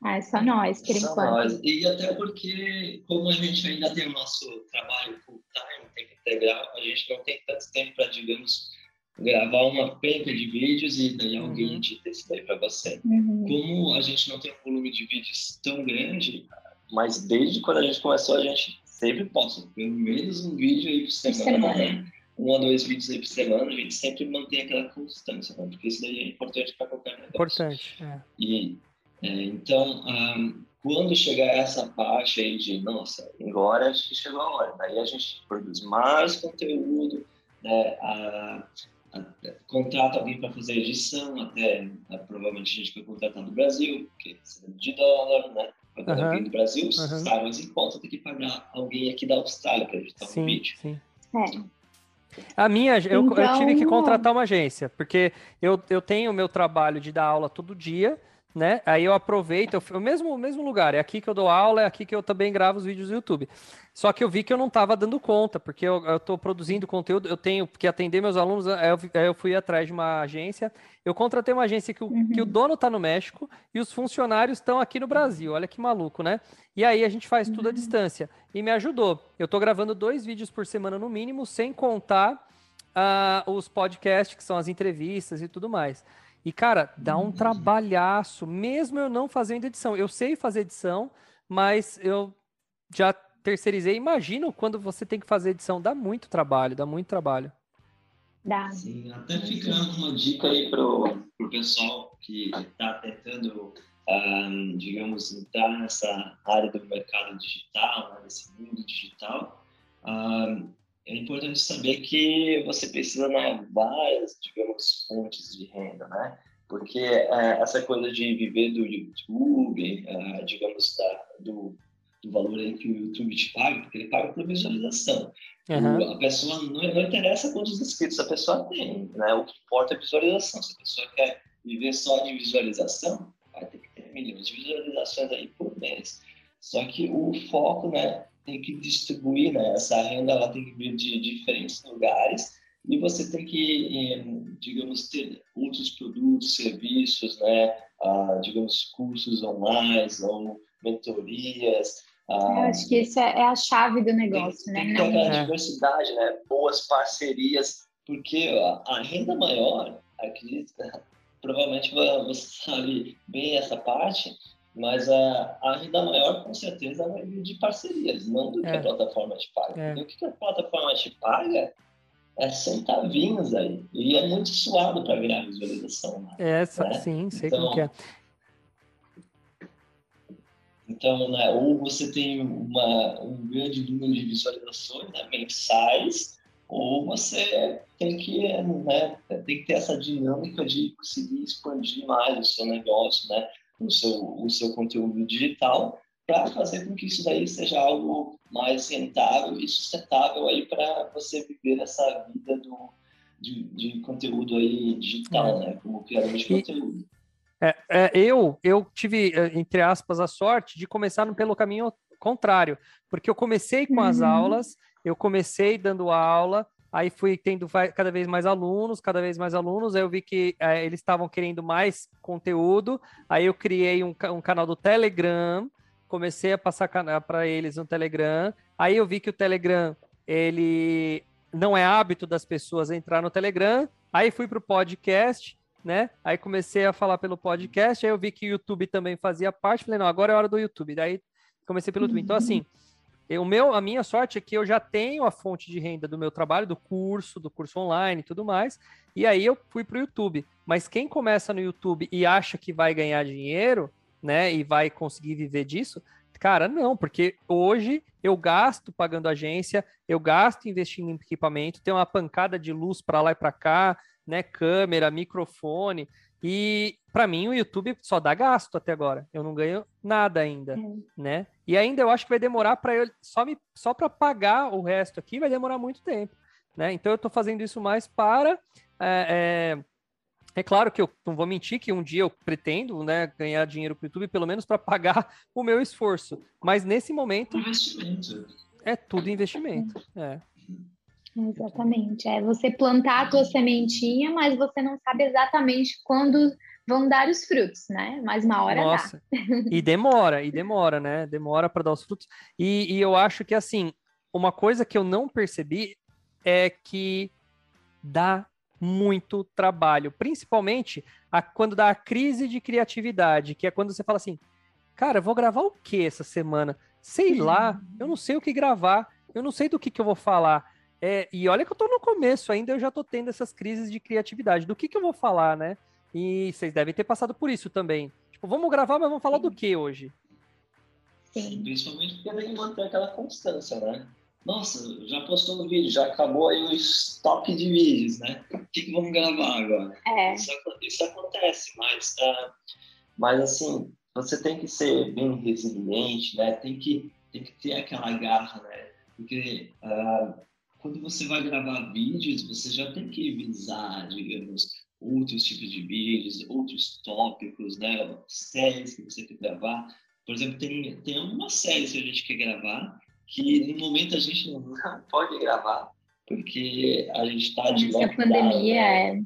Ah, é só nós, por só enquanto. Nós. E até porque, como a gente ainda tem o nosso trabalho full time, tempo integral, a gente não tem tanto tempo para, digamos, gravar uma penca de vídeos e daí uhum. alguém edita isso daí para você. Uhum. Como a gente não tem um volume de vídeos tão grande, mas desde quando a gente começou, a gente sempre posta pelo menos um vídeo aí por semana. semana. Né? Um ou dois vídeos aí por semana, a gente sempre mantém aquela constância, né? porque isso daí é importante para qualquer negócio. Importante, é. E, é, então, um, quando chegar essa parte aí de, nossa, agora acho que chegou a hora, daí a gente produz mais conteúdo, né, a, a, contrata alguém para fazer edição, até a, provavelmente a gente vai contratar no Brasil, porque é de dólar, né? Pagar uhum. alguém do Brasil, uhum. sai mais em conta, tem que pagar alguém aqui da Austrália para editar sim, um vídeo. Sim. É. A minha, eu, então... eu tive que então, contratar uma agência, porque eu, eu tenho o meu trabalho de dar aula todo dia, né? Aí eu aproveito, eu, o mesmo, mesmo lugar, é aqui que eu dou aula, é aqui que eu também gravo os vídeos do YouTube. Só que eu vi que eu não estava dando conta, porque eu estou produzindo conteúdo, eu tenho que atender meus alunos, aí eu, aí eu, fui atrás de uma agência, eu contratei uma agência que o, uhum. que o dono está no México e os funcionários estão aqui no Brasil, olha que maluco, né? E aí a gente faz tudo à uhum. distância, e me ajudou. Eu estou gravando dois vídeos por semana no mínimo, sem contar uh, os podcasts, que são as entrevistas e tudo mais. E, cara, dá um trabalhaço, mesmo eu não fazendo edição. Eu sei fazer edição, mas eu já terceirizei. Imagino quando você tem que fazer edição, dá muito trabalho, dá muito trabalho. Dá. Sim, até ficando uma dica aí pro, pro pessoal que está tentando, um, digamos, entrar nessa área do mercado digital, né, nesse mundo digital. Um, é importante saber que você precisa né, várias, digamos, fontes de renda, né? Porque é, essa coisa de viver do YouTube, é, digamos, da, do, do, valor que o YouTube te paga, porque ele paga por visualização. Uhum. a pessoa não, não interessa quantos inscritos a pessoa tem, né? O que importa é a visualização. Se a pessoa quer viver só de visualização, vai ter que ter milhões de visualizações aí por mês. Só que o foco, né, tem que distribuir, né? Essa renda ela tem que vir de diferentes lugares e você tem que, eh, digamos, ter outros produtos, serviços, né? Ah, digamos, cursos online ou mentorias. Ah, Eu acho que isso é, é a chave do negócio, tem, né? Tem que ter aquela diversidade, né? Boas parcerias, porque a, a renda maior, acredito, provavelmente você sabe bem essa parte, mas a, a renda maior, com certeza, vai vir de parcerias, não do que é. a plataforma te paga. É. O que a plataforma te paga é centavinhos aí. E é muito suado para virar visualização. Né? É, sim, sei então, como é. Então, né, ou você tem uma, um grande número de visualizações né, mensais, ou você tem que, né, tem que ter essa dinâmica de conseguir expandir mais o seu negócio, né? O seu, o seu conteúdo digital para fazer com que isso daí seja algo mais rentável e sustentável aí para você viver essa vida do, de, de conteúdo aí digital, é. né? Como criador de conteúdo. É, é, eu, eu tive, é, entre aspas, a sorte de começar pelo caminho contrário, porque eu comecei com as uhum. aulas, eu comecei dando aula, Aí fui tendo cada vez mais alunos, cada vez mais alunos. Aí eu vi que é, eles estavam querendo mais conteúdo. Aí eu criei um, um canal do Telegram, comecei a passar para eles no Telegram. Aí eu vi que o Telegram ele não é hábito das pessoas entrar no Telegram. Aí fui para o podcast, né? Aí comecei a falar pelo podcast. Aí eu vi que o YouTube também fazia parte. Falei, não, agora é hora do YouTube. Daí comecei pelo YouTube. Então, assim, o meu, a minha sorte é que eu já tenho a fonte de renda do meu trabalho, do curso, do curso online e tudo mais, e aí eu fui para o YouTube. Mas quem começa no YouTube e acha que vai ganhar dinheiro, né, e vai conseguir viver disso? Cara, não, porque hoje eu gasto pagando agência, eu gasto investindo em equipamento, tem uma pancada de luz para lá e para cá, né, câmera, microfone, e para mim o YouTube só dá gasto até agora. Eu não ganho nada ainda, é. né? E ainda eu acho que vai demorar para eu só me só para pagar o resto aqui vai demorar muito tempo, né? Então eu estou fazendo isso mais para é, é, é claro que eu não vou mentir que um dia eu pretendo né, ganhar dinheiro para o YouTube, pelo menos para pagar o meu esforço. Mas nesse momento. Investimento. É tudo investimento. É. Exatamente. É você plantar a tua sementinha, mas você não sabe exatamente quando vão dar os frutos, né? Mas uma hora Nossa. dá. e demora, e demora, né? Demora para dar os frutos. E, e eu acho que, assim, uma coisa que eu não percebi é que dá muito trabalho, principalmente a, quando dá a crise de criatividade, que é quando você fala assim, cara, vou gravar o que essa semana? Sei lá, eu não sei o que gravar, eu não sei do que, que eu vou falar. É, e olha que eu tô no começo ainda, eu já tô tendo essas crises de criatividade. Do que, que eu vou falar, né? E vocês devem ter passado por isso também. Tipo, vamos gravar, mas vamos falar do que hoje? Sim. Principalmente porque tem que manter aquela constância, né? Nossa, já postou no vídeo, já acabou aí o estoque de vídeos, né? O que, que vamos gravar agora? É. Isso, isso acontece, mas, uh, mas assim, você tem que ser bem resiliente, né? Tem que, tem que ter aquela garra, né? Porque uh, quando você vai gravar vídeos, você já tem que visar, digamos, outros tipos de vídeos, outros tópicos, né? Séries que você quer gravar. Por exemplo, tem, tem algumas séries que a gente quer gravar que no momento a gente não pode gravar, porque a gente está de lockdown. A pandemia né, é...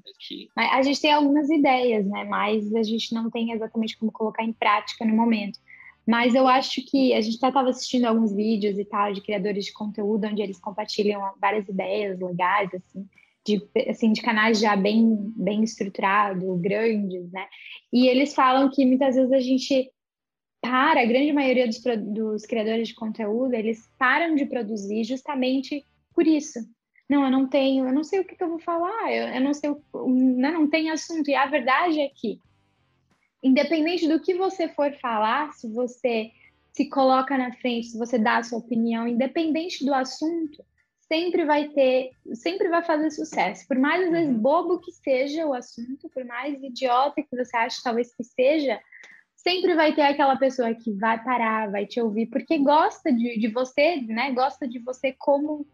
Mas a gente tem algumas ideias, né? Mas a gente não tem exatamente como colocar em prática no momento. Mas eu acho que a gente estava assistindo alguns vídeos e tal de criadores de conteúdo onde eles compartilham várias ideias legais, assim, de, assim, de canais já bem, bem estruturados, grandes, né? E eles falam que muitas vezes a gente para, a grande maioria dos, dos criadores de conteúdo, eles param de produzir justamente por isso. Não, eu não tenho, eu não sei o que, que eu vou falar, eu, eu não sei, o, não, não tem assunto. E a verdade é que, independente do que você for falar, se você se coloca na frente, se você dá a sua opinião, independente do assunto, sempre vai ter, sempre vai fazer sucesso. Por mais às vezes uhum. bobo que seja o assunto, por mais idiota que você ache talvez que seja, sempre vai ter aquela pessoa que vai parar, vai te ouvir, porque gosta de, de você, né? Gosta de você como,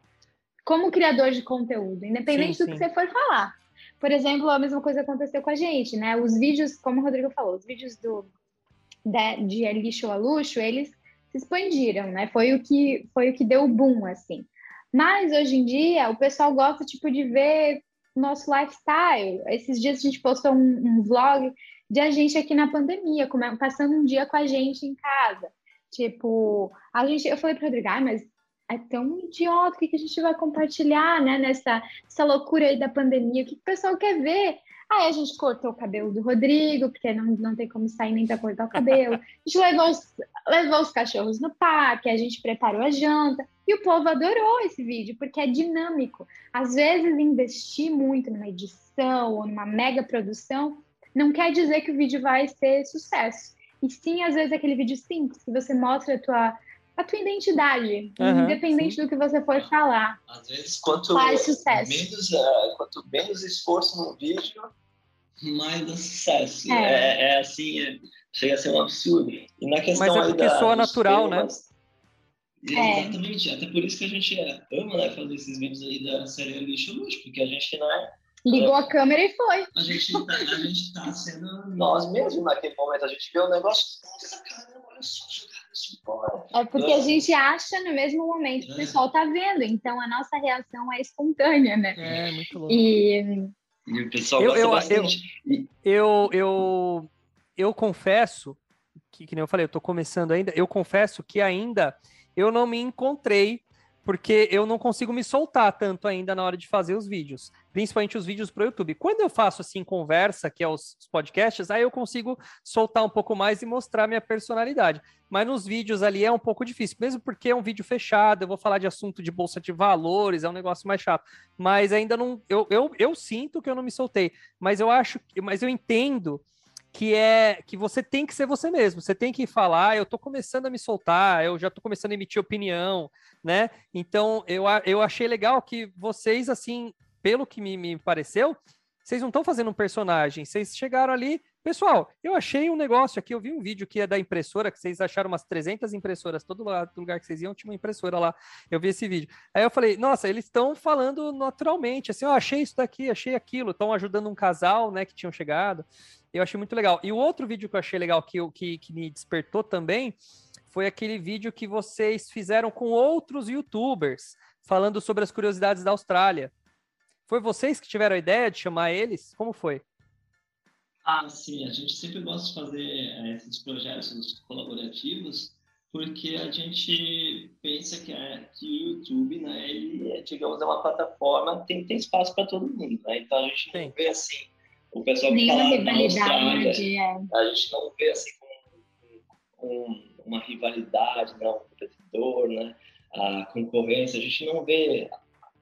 como criador de conteúdo, independente sim, do sim. que você for falar. Por exemplo, a mesma coisa aconteceu com a gente, né? Os vídeos, como o Rodrigo falou, os vídeos do de, de lixo a luxo, eles se expandiram, né? Foi o que foi o que deu o boom, assim. Mas hoje em dia o pessoal gosta tipo de ver nosso lifestyle. Esses dias a gente postou um, um vlog de a gente aqui na pandemia, como é, passando um dia com a gente em casa. Tipo, a gente, eu falei para o Rodrigo, ah, mas é tão idiota, o que, que a gente vai compartilhar, né, nessa essa loucura aí da pandemia, o que, que o pessoal quer ver? Aí a gente cortou o cabelo do Rodrigo, porque não, não tem como sair nem para cortar o cabelo. A gente levou os, levou os cachorros no parque, a gente preparou a janta. E o povo adorou esse vídeo, porque é dinâmico. Às vezes, investir muito numa edição ou numa mega produção não quer dizer que o vídeo vai ser sucesso. E sim, às vezes, aquele vídeo simples, que você mostra a tua, a tua identidade, uhum, independente sim. do que você for falar. Às vezes, quanto faz sucesso. Menos, uh, quanto menos esforço no vídeo, mais dá sucesso. É, é, é assim, é, chega a ser um absurdo. E na questão Mas é porque da, soa natural, né? temas, né? Exatamente, até por isso que a gente ama né, fazer esses vídeos aí da série Lixo Luxo, porque a gente não é Ligou a câmera e foi. A gente, tá, a gente tá sendo nós mesmos naquele momento. A gente vê o negócio, nossa, caramba, olha só. É porque a gente acha no mesmo momento que o pessoal tá vendo. Então a nossa reação é espontânea, né? É, muito louco. E, e o pessoal eu, eu, bastante. Eu, eu, eu, eu confesso, que, que nem eu falei, eu tô começando ainda, eu confesso que ainda eu não me encontrei porque eu não consigo me soltar tanto ainda na hora de fazer os vídeos, principalmente os vídeos para o YouTube. Quando eu faço assim conversa, que é os, os, podcasts, aí eu consigo soltar um pouco mais e mostrar minha personalidade. Mas nos vídeos ali é um pouco difícil, mesmo porque é um vídeo fechado, eu vou falar de assunto de bolsa de valores, é um negócio mais chato. Mas ainda não, eu, eu, eu sinto que eu não me soltei, mas eu acho, mas eu entendo que é que você tem que ser você mesmo, você tem que falar, eu estou começando a me soltar, eu já estou começando a emitir opinião, né? Então eu, eu achei legal que vocês, assim, pelo que me, me pareceu, vocês não estão fazendo um personagem, vocês chegaram ali. Pessoal, eu achei um negócio aqui, eu vi um vídeo que é da impressora, que vocês acharam umas 300 impressoras, todo lugar que vocês iam tinha uma impressora lá. Eu vi esse vídeo. Aí eu falei, nossa, eles estão falando naturalmente, assim, eu achei isso daqui, achei aquilo, estão ajudando um casal, né, que tinham chegado. Eu achei muito legal. E o outro vídeo que eu achei legal, que, que, que me despertou também, foi aquele vídeo que vocês fizeram com outros youtubers, falando sobre as curiosidades da Austrália. Foi vocês que tiveram a ideia de chamar eles? Como foi? Ah, sim. A gente sempre gosta de fazer é, esses projetos colaborativos porque a gente pensa que, é, que o YouTube, né, ele é, digamos, é uma plataforma, tem, tem espaço para todo mundo, né? Então a gente não vê assim, o pessoal que está lá na Austrália, é. a gente não vê assim uma rivalidade, né, um competidor, né, a concorrência, a gente não vê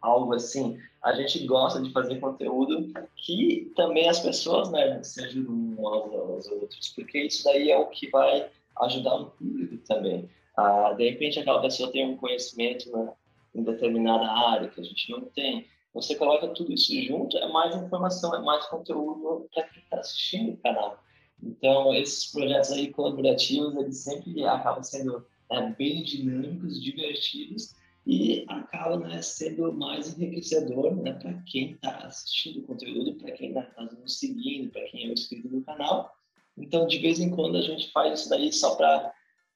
algo assim. A gente gosta de fazer conteúdo que também as pessoas né, se ajudam uns aos outros, porque isso daí é o que vai ajudar o público também. Ah, de repente, aquela pessoa tem um conhecimento né, em determinada área que a gente não tem. Você coloca tudo isso junto, é mais informação, é mais conteúdo para quem está assistindo o canal. Então, esses projetos aí colaborativos, eles sempre acabam sendo é, bem dinâmicos, divertidos e acaba né, sendo mais enriquecedor né, para quem está assistindo o conteúdo, para quem está nos seguindo, para quem é inscrito no canal. Então, de vez em quando, a gente faz isso daí só para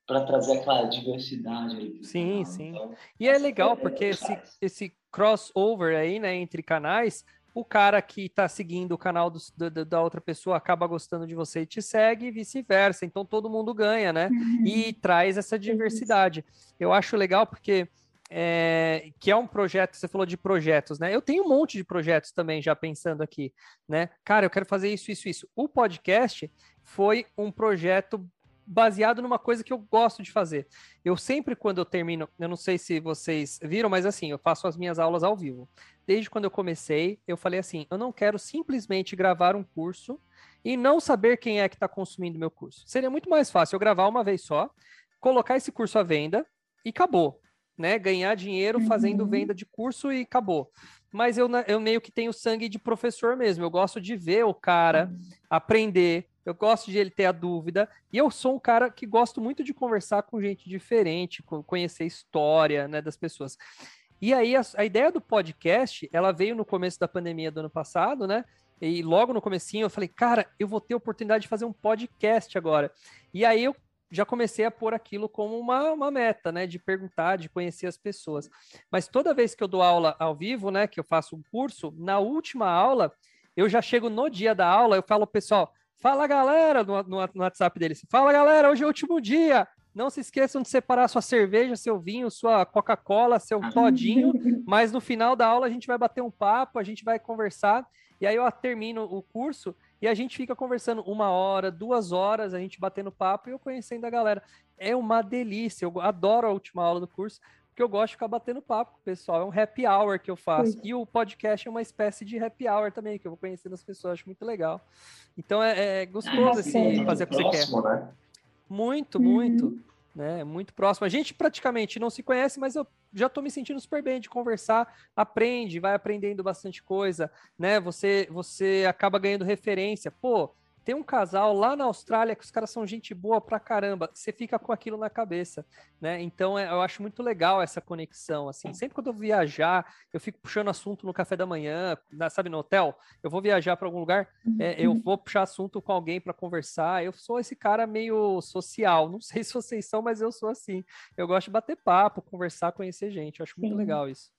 para trazer aquela diversidade aí. Sim, canal. sim. Então, e é legal, porque é, esse, esse crossover aí, né, entre canais, o cara que está seguindo o canal do, do, da outra pessoa acaba gostando de você e te segue e vice-versa. Então todo mundo ganha, né? Uhum. E traz essa diversidade. Eu acho legal porque é, que é um projeto, você falou de projetos, né? Eu tenho um monte de projetos também já pensando aqui, né? Cara, eu quero fazer isso, isso, isso. O podcast foi um projeto baseado numa coisa que eu gosto de fazer. Eu sempre, quando eu termino, eu não sei se vocês viram, mas assim, eu faço as minhas aulas ao vivo. Desde quando eu comecei, eu falei assim: eu não quero simplesmente gravar um curso e não saber quem é que está consumindo meu curso. Seria muito mais fácil eu gravar uma vez só, colocar esse curso à venda e acabou né? Ganhar dinheiro fazendo uhum. venda de curso e acabou. Mas eu, eu meio que tenho sangue de professor mesmo. Eu gosto de ver o cara uhum. aprender. Eu gosto de ele ter a dúvida. E eu sou um cara que gosto muito de conversar com gente diferente, conhecer a história né, das pessoas. E aí, a, a ideia do podcast, ela veio no começo da pandemia do ano passado, né? E logo no comecinho eu falei, cara, eu vou ter a oportunidade de fazer um podcast agora. E aí eu já comecei a pôr aquilo como uma, uma meta, né? De perguntar, de conhecer as pessoas. Mas toda vez que eu dou aula ao vivo, né? Que eu faço um curso, na última aula, eu já chego no dia da aula, eu falo, pessoal, fala galera, no, no, no WhatsApp deles, fala galera, hoje é o último dia. Não se esqueçam de separar sua cerveja, seu vinho, sua Coca-Cola, seu todinho. Mas no final da aula a gente vai bater um papo, a gente vai conversar. E aí eu termino o curso e a gente fica conversando uma hora, duas horas, a gente batendo papo e eu conhecendo a galera. É uma delícia, eu adoro a última aula do curso, porque eu gosto de ficar batendo papo com o pessoal. É um happy hour que eu faço. Sim. E o podcast é uma espécie de happy hour também, que eu vou conhecendo as pessoas, acho muito legal. Então é, é gostoso ah, assim, fazer o que próximo, você quer. Né? Muito, muito. Uhum. Né? Muito próximo. A gente praticamente não se conhece, mas eu já estou me sentindo super bem de conversar, aprende, vai aprendendo bastante coisa, né? Você você acaba ganhando referência. Pô, tem um casal lá na Austrália que os caras são gente boa pra caramba. Você fica com aquilo na cabeça, né? Então é, eu acho muito legal essa conexão, assim. Sempre quando eu viajar, eu fico puxando assunto no café da manhã, na, sabe, no hotel. Eu vou viajar para algum lugar, é, eu uhum. vou puxar assunto com alguém para conversar. Eu sou esse cara meio social. Não sei se vocês são, mas eu sou assim. Eu gosto de bater papo, conversar, conhecer gente. Eu acho muito Sim. legal isso.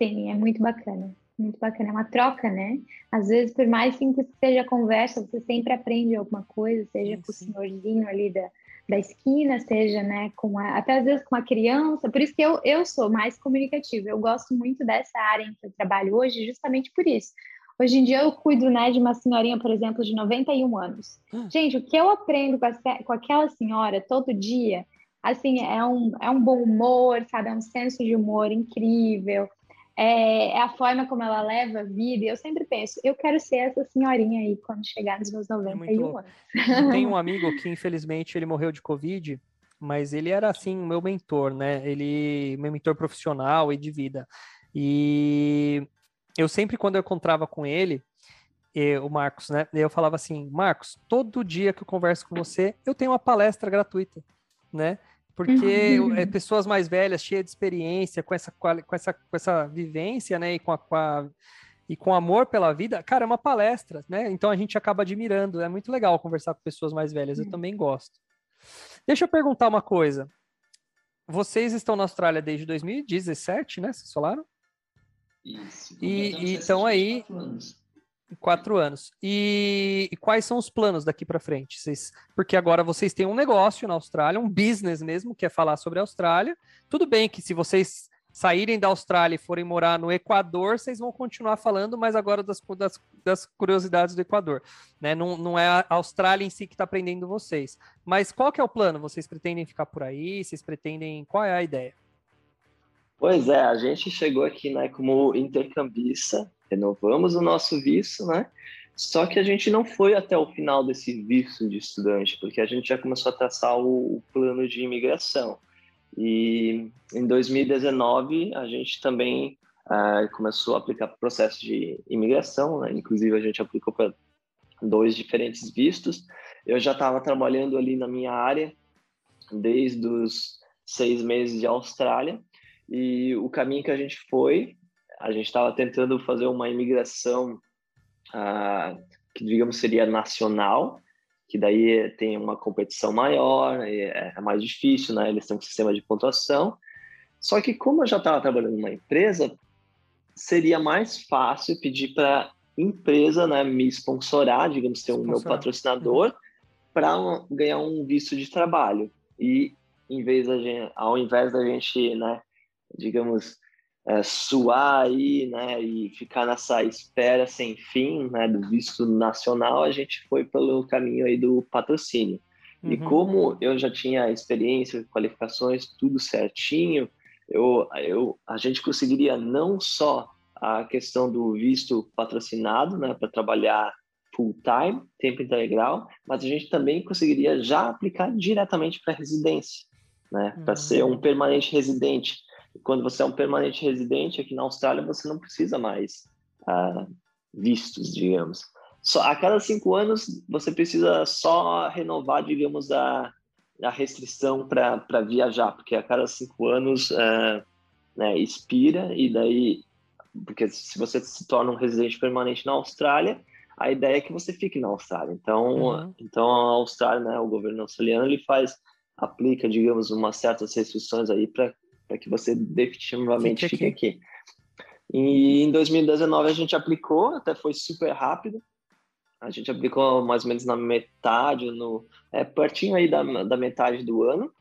Sim, é muito bacana. Muito bacana, é uma troca, né? Às vezes, por mais simples que seja a conversa, você sempre aprende alguma coisa, seja sim, com o senhorzinho ali da, da esquina, seja, né, com a, até às vezes com a criança. Por isso que eu, eu sou mais comunicativa. Eu gosto muito dessa área em que eu trabalho hoje, justamente por isso. Hoje em dia eu cuido, né, de uma senhorinha, por exemplo, de 91 anos. Hum. Gente, o que eu aprendo com, a, com aquela senhora todo dia, assim, é um, é um bom humor, sabe? É um senso de humor incrível é, é, a forma como ela leva a vida. E eu sempre penso, eu quero ser essa senhorinha aí quando chegar nos meus 91 é anos. Tem um amigo que, infelizmente, ele morreu de Covid, mas ele era, assim, meu mentor, né? Ele, meu mentor profissional e de vida. E eu sempre, quando eu encontrava com ele, o Marcos, né? Eu falava assim, Marcos, todo dia que eu converso com você, eu tenho uma palestra gratuita, né? Porque é, pessoas mais velhas, cheias de experiência, com essa, com essa, com essa vivência, né? E com, a, com a, e com amor pela vida, cara, é uma palestra, né? Então a gente acaba admirando. É muito legal conversar com pessoas mais velhas, eu também gosto. Deixa eu perguntar uma coisa. Vocês estão na Austrália desde 2017, né? Vocês falaram? Isso. E, e então aí. Anos. Quatro anos. E, e, quais são os planos daqui para frente? Vocês, porque agora vocês têm um negócio na Austrália, um business mesmo, que é falar sobre a Austrália. Tudo bem que se vocês saírem da Austrália e forem morar no Equador, vocês vão continuar falando, mas agora das, das, das curiosidades do Equador. Né? Não, não é a Austrália em si que está prendendo vocês. Mas qual que é o plano? Vocês pretendem ficar por aí? Vocês pretendem. Qual é a ideia? Pois é, a gente chegou aqui né, como intercambista renovamos o nosso visto, né? Só que a gente não foi até o final desse visto de estudante, porque a gente já começou a traçar o, o plano de imigração. E em 2019 a gente também uh, começou a aplicar processo de imigração, né? inclusive a gente aplicou para dois diferentes vistos. Eu já estava trabalhando ali na minha área desde os seis meses de Austrália e o caminho que a gente foi a gente estava tentando fazer uma imigração ah, que, digamos, seria nacional, que daí tem uma competição maior, é, é mais difícil, né? Eles têm um sistema de pontuação. Só que como eu já estava trabalhando numa empresa, seria mais fácil pedir para empresa, né, me sponsorar, digamos, ter um meu patrocinador uhum. para ganhar um visto de trabalho. E em vez da gente, ao invés da gente, né, digamos, é, suar aí, né, e ficar nessa espera sem fim, né, do visto nacional, a gente foi pelo caminho aí do patrocínio. Uhum. E como eu já tinha experiência, qualificações, tudo certinho, eu, eu, a gente conseguiria não só a questão do visto patrocinado, né, para trabalhar full time, tempo integral, mas a gente também conseguiria já aplicar diretamente para residência, né, uhum. para ser um permanente residente quando você é um permanente residente aqui na Austrália, você não precisa mais uh, vistos, digamos. Só, a cada cinco anos, você precisa só renovar, digamos, a, a restrição para viajar, porque a cada cinco anos uh, né, expira, e daí, porque se você se torna um residente permanente na Austrália, a ideia é que você fique na Austrália. Então, uhum. então a Austrália, né, o governo australiano, ele faz, aplica, digamos, umas certas restrições aí para para que você definitivamente fique, fique aqui. aqui. E em 2019 a gente aplicou, até foi super rápido. A gente aplicou mais ou menos na metade, no é, pertinho aí da, da metade do ano.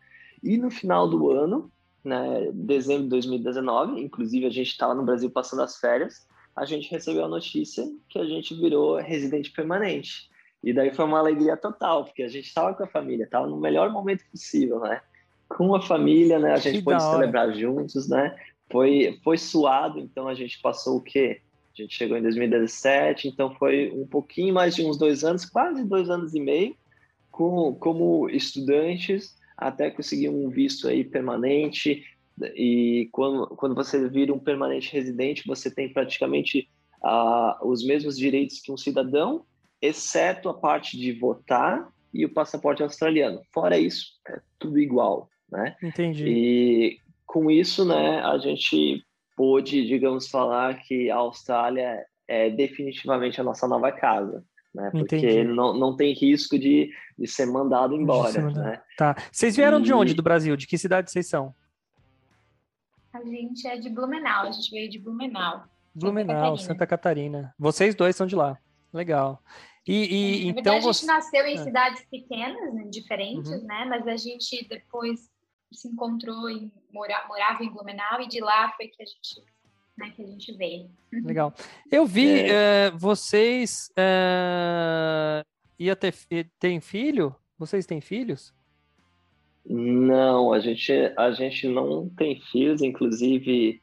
E no final do ano, né, dezembro de 2019, inclusive a gente estava no Brasil passando as férias, a gente recebeu a notícia que a gente virou residente permanente. E daí foi uma alegria total, porque a gente estava com a família, estava no melhor momento possível, né? Com a família, né? A gente que pôde celebrar juntos, né? Foi, foi suado, então a gente passou o quê? A gente chegou em 2017, então foi um pouquinho mais de uns dois anos, quase dois anos e meio, com, como estudantes, até conseguir um visto aí permanente. E quando, quando você vira um permanente residente, você tem praticamente uh, os mesmos direitos que um cidadão, exceto a parte de votar e o passaporte australiano. Fora isso, é tudo igual né? Entendi. E com isso, né, a gente pôde, digamos, falar que a Austrália é definitivamente a nossa nova casa. Né? Porque não, não tem risco de, de ser mandado embora. Ser mandado. Né? Tá. Vocês vieram e... de onde do Brasil? De que cidade vocês são? A gente é de Blumenau, a gente veio de Blumenau. Blumenau, Santa Catarina. Santa Catarina. Vocês dois são de lá. Legal. E, e Na então verdade, você... a gente nasceu em ah. cidades pequenas, né, diferentes, uhum. né? Mas a gente depois se encontrou em mora, morava em Blumenau e de lá foi que a gente né, que a gente veio. Uhum. Legal. Eu vi é. é, vocês é, ia ter tem filho? Vocês têm filhos? Não, a gente a gente não tem filhos. Inclusive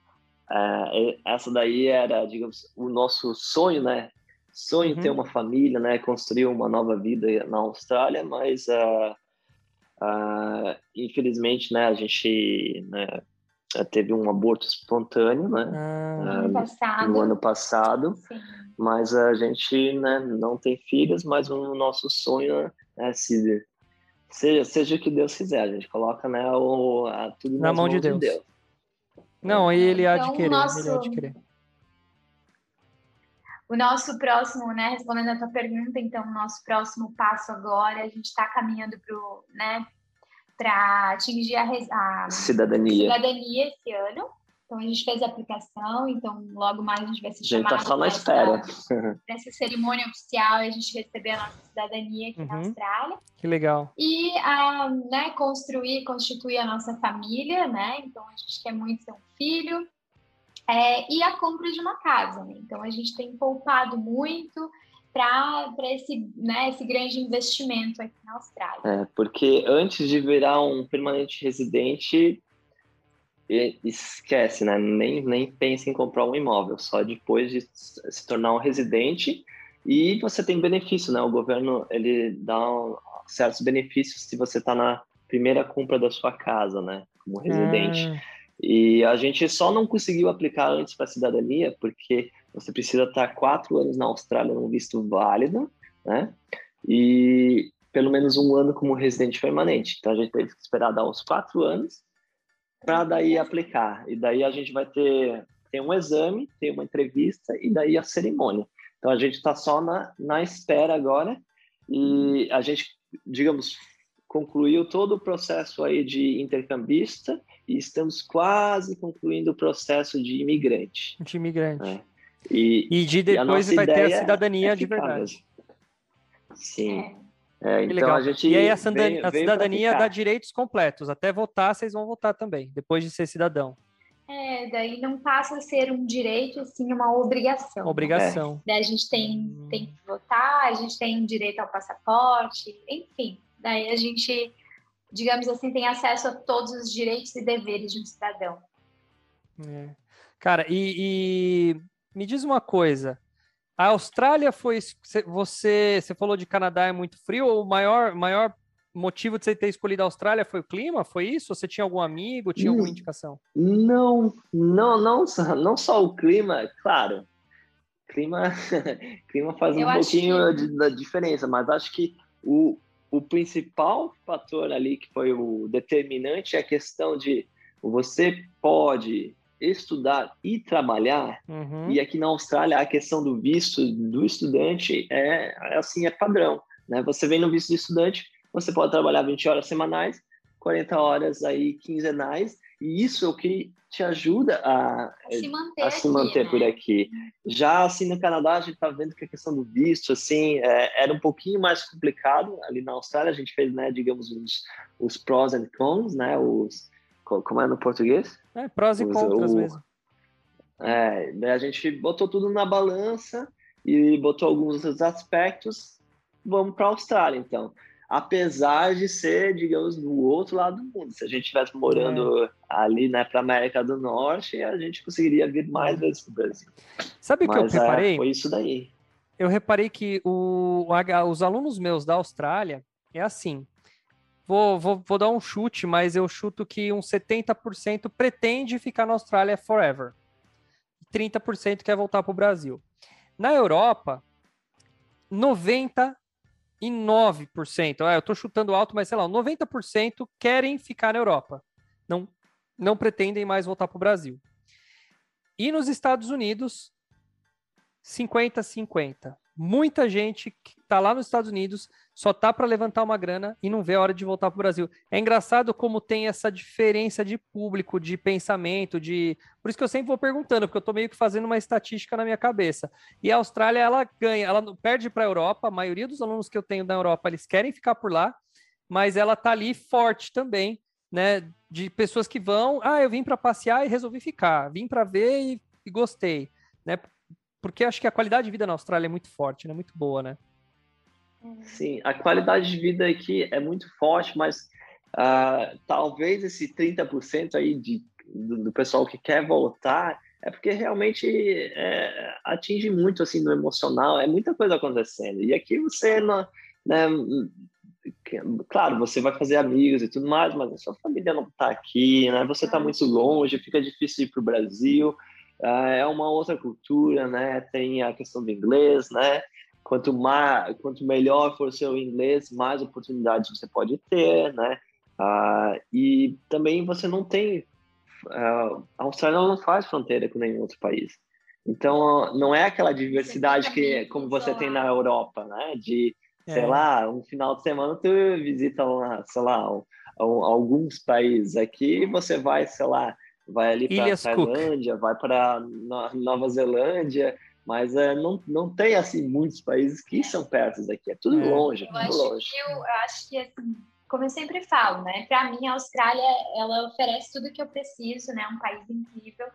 é, essa daí era, digamos, o nosso sonho, né? Sonho uhum. ter uma família, né? Construir uma nova vida na Austrália, mas uh, uh, infelizmente, né? A gente né, teve um aborto espontâneo, né? Ah, uh, passado. No ano passado. Sim. Mas a gente né, não tem filhos, mas o nosso sonho é se seja, seja o que Deus quiser, a gente coloca né, o, a, tudo na mão de Deus. de Deus. Não, aí ele há de então, querer, nosso... ele há de querer. O nosso próximo, né, respondendo a tua pergunta, então, o nosso próximo passo agora, a gente está caminhando para né, atingir a, a cidadania. cidadania esse ano. Então a gente fez a aplicação, então logo mais a gente vai se chamar. A gente tá só na espera. Nessa cerimônia oficial a gente receber a nossa cidadania aqui uhum. na Austrália. Que legal. E a, né, construir, constituir a nossa família, né? Então a gente quer muito ter um filho. É, e a compra de uma casa, né? Então a gente tem poupado muito para esse, né, esse grande investimento aqui na Austrália. É, porque antes de virar um permanente residente, esquece, né? Nem, nem pense em comprar um imóvel, só depois de se tornar um residente e você tem benefício, né? O governo ele dá certos benefícios se você está na primeira compra da sua casa, né? Como residente. Hum. E a gente só não conseguiu aplicar antes para a cidadania porque você precisa estar quatro anos na Austrália num visto válido, né? E pelo menos um ano como residente permanente. Então a gente teve que esperar dar uns quatro anos para daí aplicar. E daí a gente vai ter tem um exame, tem uma entrevista e daí a cerimônia. Então a gente está só na, na espera agora e a gente, digamos, concluiu todo o processo aí de intercambista e estamos quase concluindo o processo de imigrante. De imigrante. Né? E, e de depois e vai ter a cidadania é de verdade. Sim. É. É, então legal. a gente e aí a, a cidadania dá direitos completos. Até votar, vocês vão votar também, depois de ser cidadão. É, daí não passa a ser um direito, assim, uma obrigação. Obrigação. Daí a gente tem, hum. tem que votar, a gente tem direito ao passaporte, enfim. Daí a gente, digamos assim, tem acesso a todos os direitos e deveres de um cidadão. É. Cara, e, e me diz uma coisa. A Austrália foi. Você, você falou de Canadá é muito frio, ou o maior, maior motivo de você ter escolhido a Austrália foi o clima? Foi isso? Você tinha algum amigo? Tinha alguma hum, indicação? Não, não, não, não só o clima, claro. Clima, clima faz Eu um pouquinho que... de, da diferença, mas acho que o, o principal fator ali que foi o determinante é a questão de você pode estudar e trabalhar, uhum. e aqui na Austrália a questão do visto do estudante é, assim, é padrão. Né? Você vem no visto de estudante, você pode trabalhar 20 horas semanais, 40 horas aí quinzenais, e isso é o que te ajuda a, se manter, a se manter né? por aqui. Já assim no Canadá, a gente está vendo que a questão do visto assim é, era um pouquinho mais complicado. Ali na Austrália, a gente fez, né, digamos, os, os pros and cons, né, os como é no português? É, prós e contras o, mesmo. É, daí a gente botou tudo na balança e botou alguns dos aspectos. Vamos para a Austrália, então. Apesar de ser, digamos, do outro lado do mundo. Se a gente estivesse morando é. ali, né, para América do Norte, a gente conseguiria vir mais vezes para o Brasil. Sabe o que eu reparei? É, foi isso daí. Eu reparei que o, os alunos meus da Austrália é assim. Vou, vou, vou dar um chute, mas eu chuto que uns 70% pretende ficar na Austrália forever. 30% quer voltar para o Brasil. Na Europa, 99%, ah, eu estou chutando alto, mas sei lá, 90% querem ficar na Europa. Não, não pretendem mais voltar para o Brasil. E nos Estados Unidos, 50-50. Muita gente que está lá nos Estados Unidos só tá para levantar uma grana e não vê a hora de voltar para o Brasil. É engraçado como tem essa diferença de público, de pensamento, de. Por isso que eu sempre vou perguntando, porque eu estou meio que fazendo uma estatística na minha cabeça. E a Austrália, ela ganha, ela perde para a Europa. A maioria dos alunos que eu tenho da Europa, eles querem ficar por lá, mas ela tá ali forte também, né? De pessoas que vão, ah, eu vim para passear e resolvi ficar, vim para ver e, e gostei, né? Porque acho que a qualidade de vida na Austrália é muito forte, né? Muito boa, né? Sim, a qualidade de vida aqui é muito forte, mas uh, talvez esse 30% aí de, do, do, pessoal que quer voltar é porque realmente é, atinge muito assim no emocional, é muita coisa acontecendo. E aqui você não, né, claro, você vai fazer amigos e tudo mais, mas a sua família não está aqui, né? Você está muito longe, fica difícil ir para o Brasil. Uh, é uma outra cultura, né? Tem a questão do inglês, né? Quanto mais, quanto melhor for o seu inglês, mais oportunidades você pode ter, né? Uh, e também você não tem uh, a Austrália não faz fronteira com nenhum outro país. Então não é aquela diversidade que como você tem na Europa, né? De sei é. lá, um final de semana tu visita lá, sei lá, alguns países. Aqui você vai, sei lá, vai ali para Tailândia, Cook. vai para Nova Zelândia, mas é, não, não tem assim muitos países que são perto daqui, é tudo é. longe, eu tudo acho longe. Que eu, eu acho que assim, como eu sempre falo, né? Para mim a Austrália ela oferece tudo que eu preciso, né? Um país incrível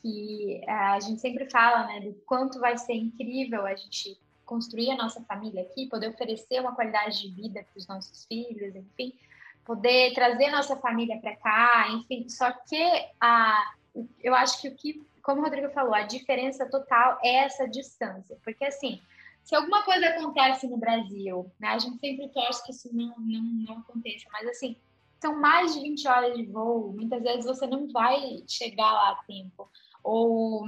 que é, a gente sempre fala, né? Do quanto vai ser incrível a gente construir a nossa família aqui, poder oferecer uma qualidade de vida para os nossos filhos, enfim, poder trazer nossa família para cá, enfim. Só que a, eu acho que o que, como o Rodrigo falou, a diferença total é essa distância, porque assim, se alguma coisa acontece no Brasil, né, a gente sempre torce que isso não, não, não aconteça, mas assim, são mais de 20 horas de voo, muitas vezes você não vai chegar lá a tempo, ou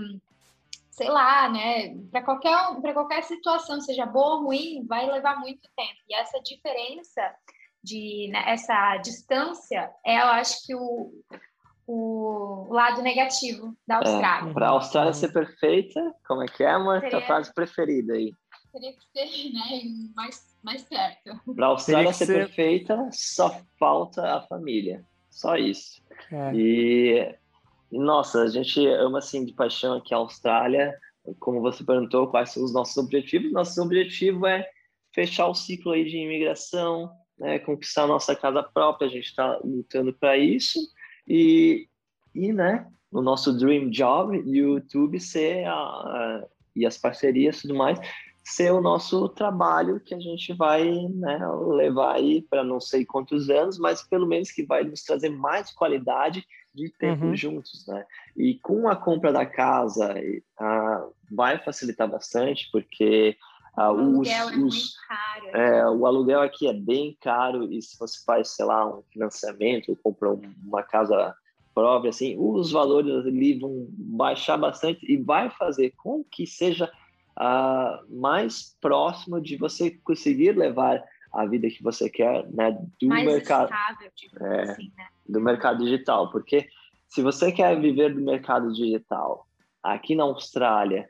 sei lá, né? Para qualquer, para qualquer situação, seja boa ou ruim, vai levar muito tempo. E essa diferença de né, essa distância é, eu acho que o, o lado negativo da é, Austrália. É, para a Austrália ser perfeita, como é que é, amor? Seria, Tua frase preferida aí. Teria que ser né, mais, mais perto. Para a Austrália ser, ser perfeita, só falta a família. Só isso. É. E nossa, a gente ama assim de paixão aqui a Austrália. Como você perguntou, quais são os nossos objetivos? Nosso objetivo é fechar o ciclo aí de imigração, né, conquistar a nossa casa própria. A gente está lutando para isso e, e, né, no nosso dream job, YouTube ser a, a, e as parcerias e tudo mais ser o nosso trabalho que a gente vai né, levar aí para não sei quantos anos, mas pelo menos que vai nos trazer mais qualidade de tempo uhum. juntos, né? E com a compra da casa, uh, vai facilitar bastante, porque uh, o os, aluguel os, é caro. É, o aluguel aqui é bem caro, e se você faz, sei lá, um financiamento, compra uma casa própria, assim, os valores ali vão baixar bastante e vai fazer com que seja uh, mais próximo de você conseguir levar a vida que você quer, né, do mais mercado, estável, tipo é, assim, né? do mercado digital, porque se você quer viver do mercado digital aqui na Austrália,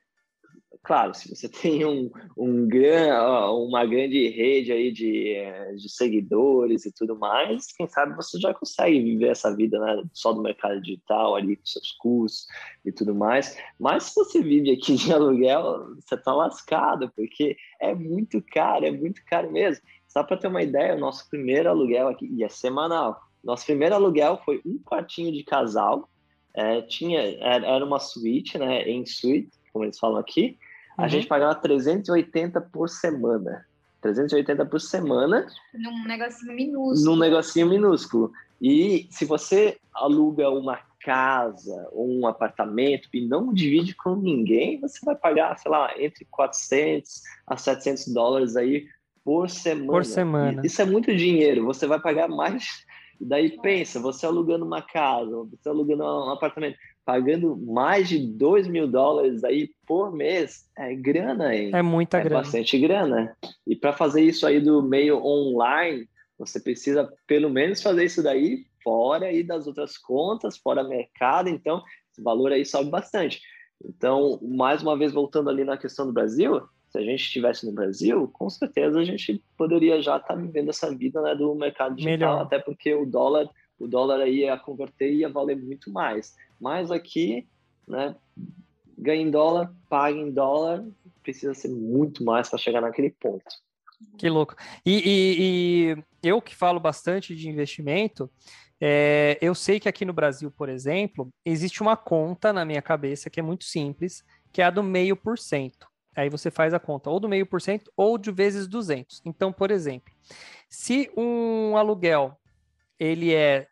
claro, se você tem um, um gran, uma grande rede aí de, de seguidores e tudo mais, quem sabe você já consegue viver essa vida né, só do mercado digital ali com seus cursos e tudo mais. Mas se você vive aqui de aluguel, você tá lascado, porque é muito caro, é muito caro mesmo. Só para ter uma ideia, o nosso primeiro aluguel aqui, e é semanal, nosso primeiro aluguel foi um quartinho de casal, é, tinha, era uma suíte, né, em suíte, como eles falam aqui, a uhum. gente pagava 380 por semana. 380 por semana. Num negocinho minúsculo. Num negocinho minúsculo. E se você aluga uma casa ou um apartamento e não divide com ninguém, você vai pagar, sei lá, entre 400 a 700 dólares aí por semana. Por semana. Isso é muito dinheiro. Você vai pagar mais. Daí pensa, você alugando uma casa, você alugando um apartamento, pagando mais de 2 mil dólares aí por mês, é grana, hein? É muita é grana. bastante grana. E para fazer isso aí do meio online, você precisa pelo menos fazer isso daí fora aí das outras contas, fora mercado, então esse valor aí sobe bastante. Então, mais uma vez voltando ali na questão do Brasil, se a gente estivesse no Brasil, com certeza a gente poderia já estar tá vivendo essa vida né, do mercado digital, Melhor. até porque o dólar, o dólar aí ia converter ia valer muito mais. Mas aqui, né, ganha em dólar, paga em dólar, precisa ser muito mais para chegar naquele ponto. Que louco. E, e, e, eu que falo bastante de investimento, é, eu sei que aqui no Brasil, por exemplo, existe uma conta na minha cabeça que é muito simples, que é a do meio por cento. Aí você faz a conta ou do meio por cento ou de vezes 200. Então, por exemplo, se um aluguel ele é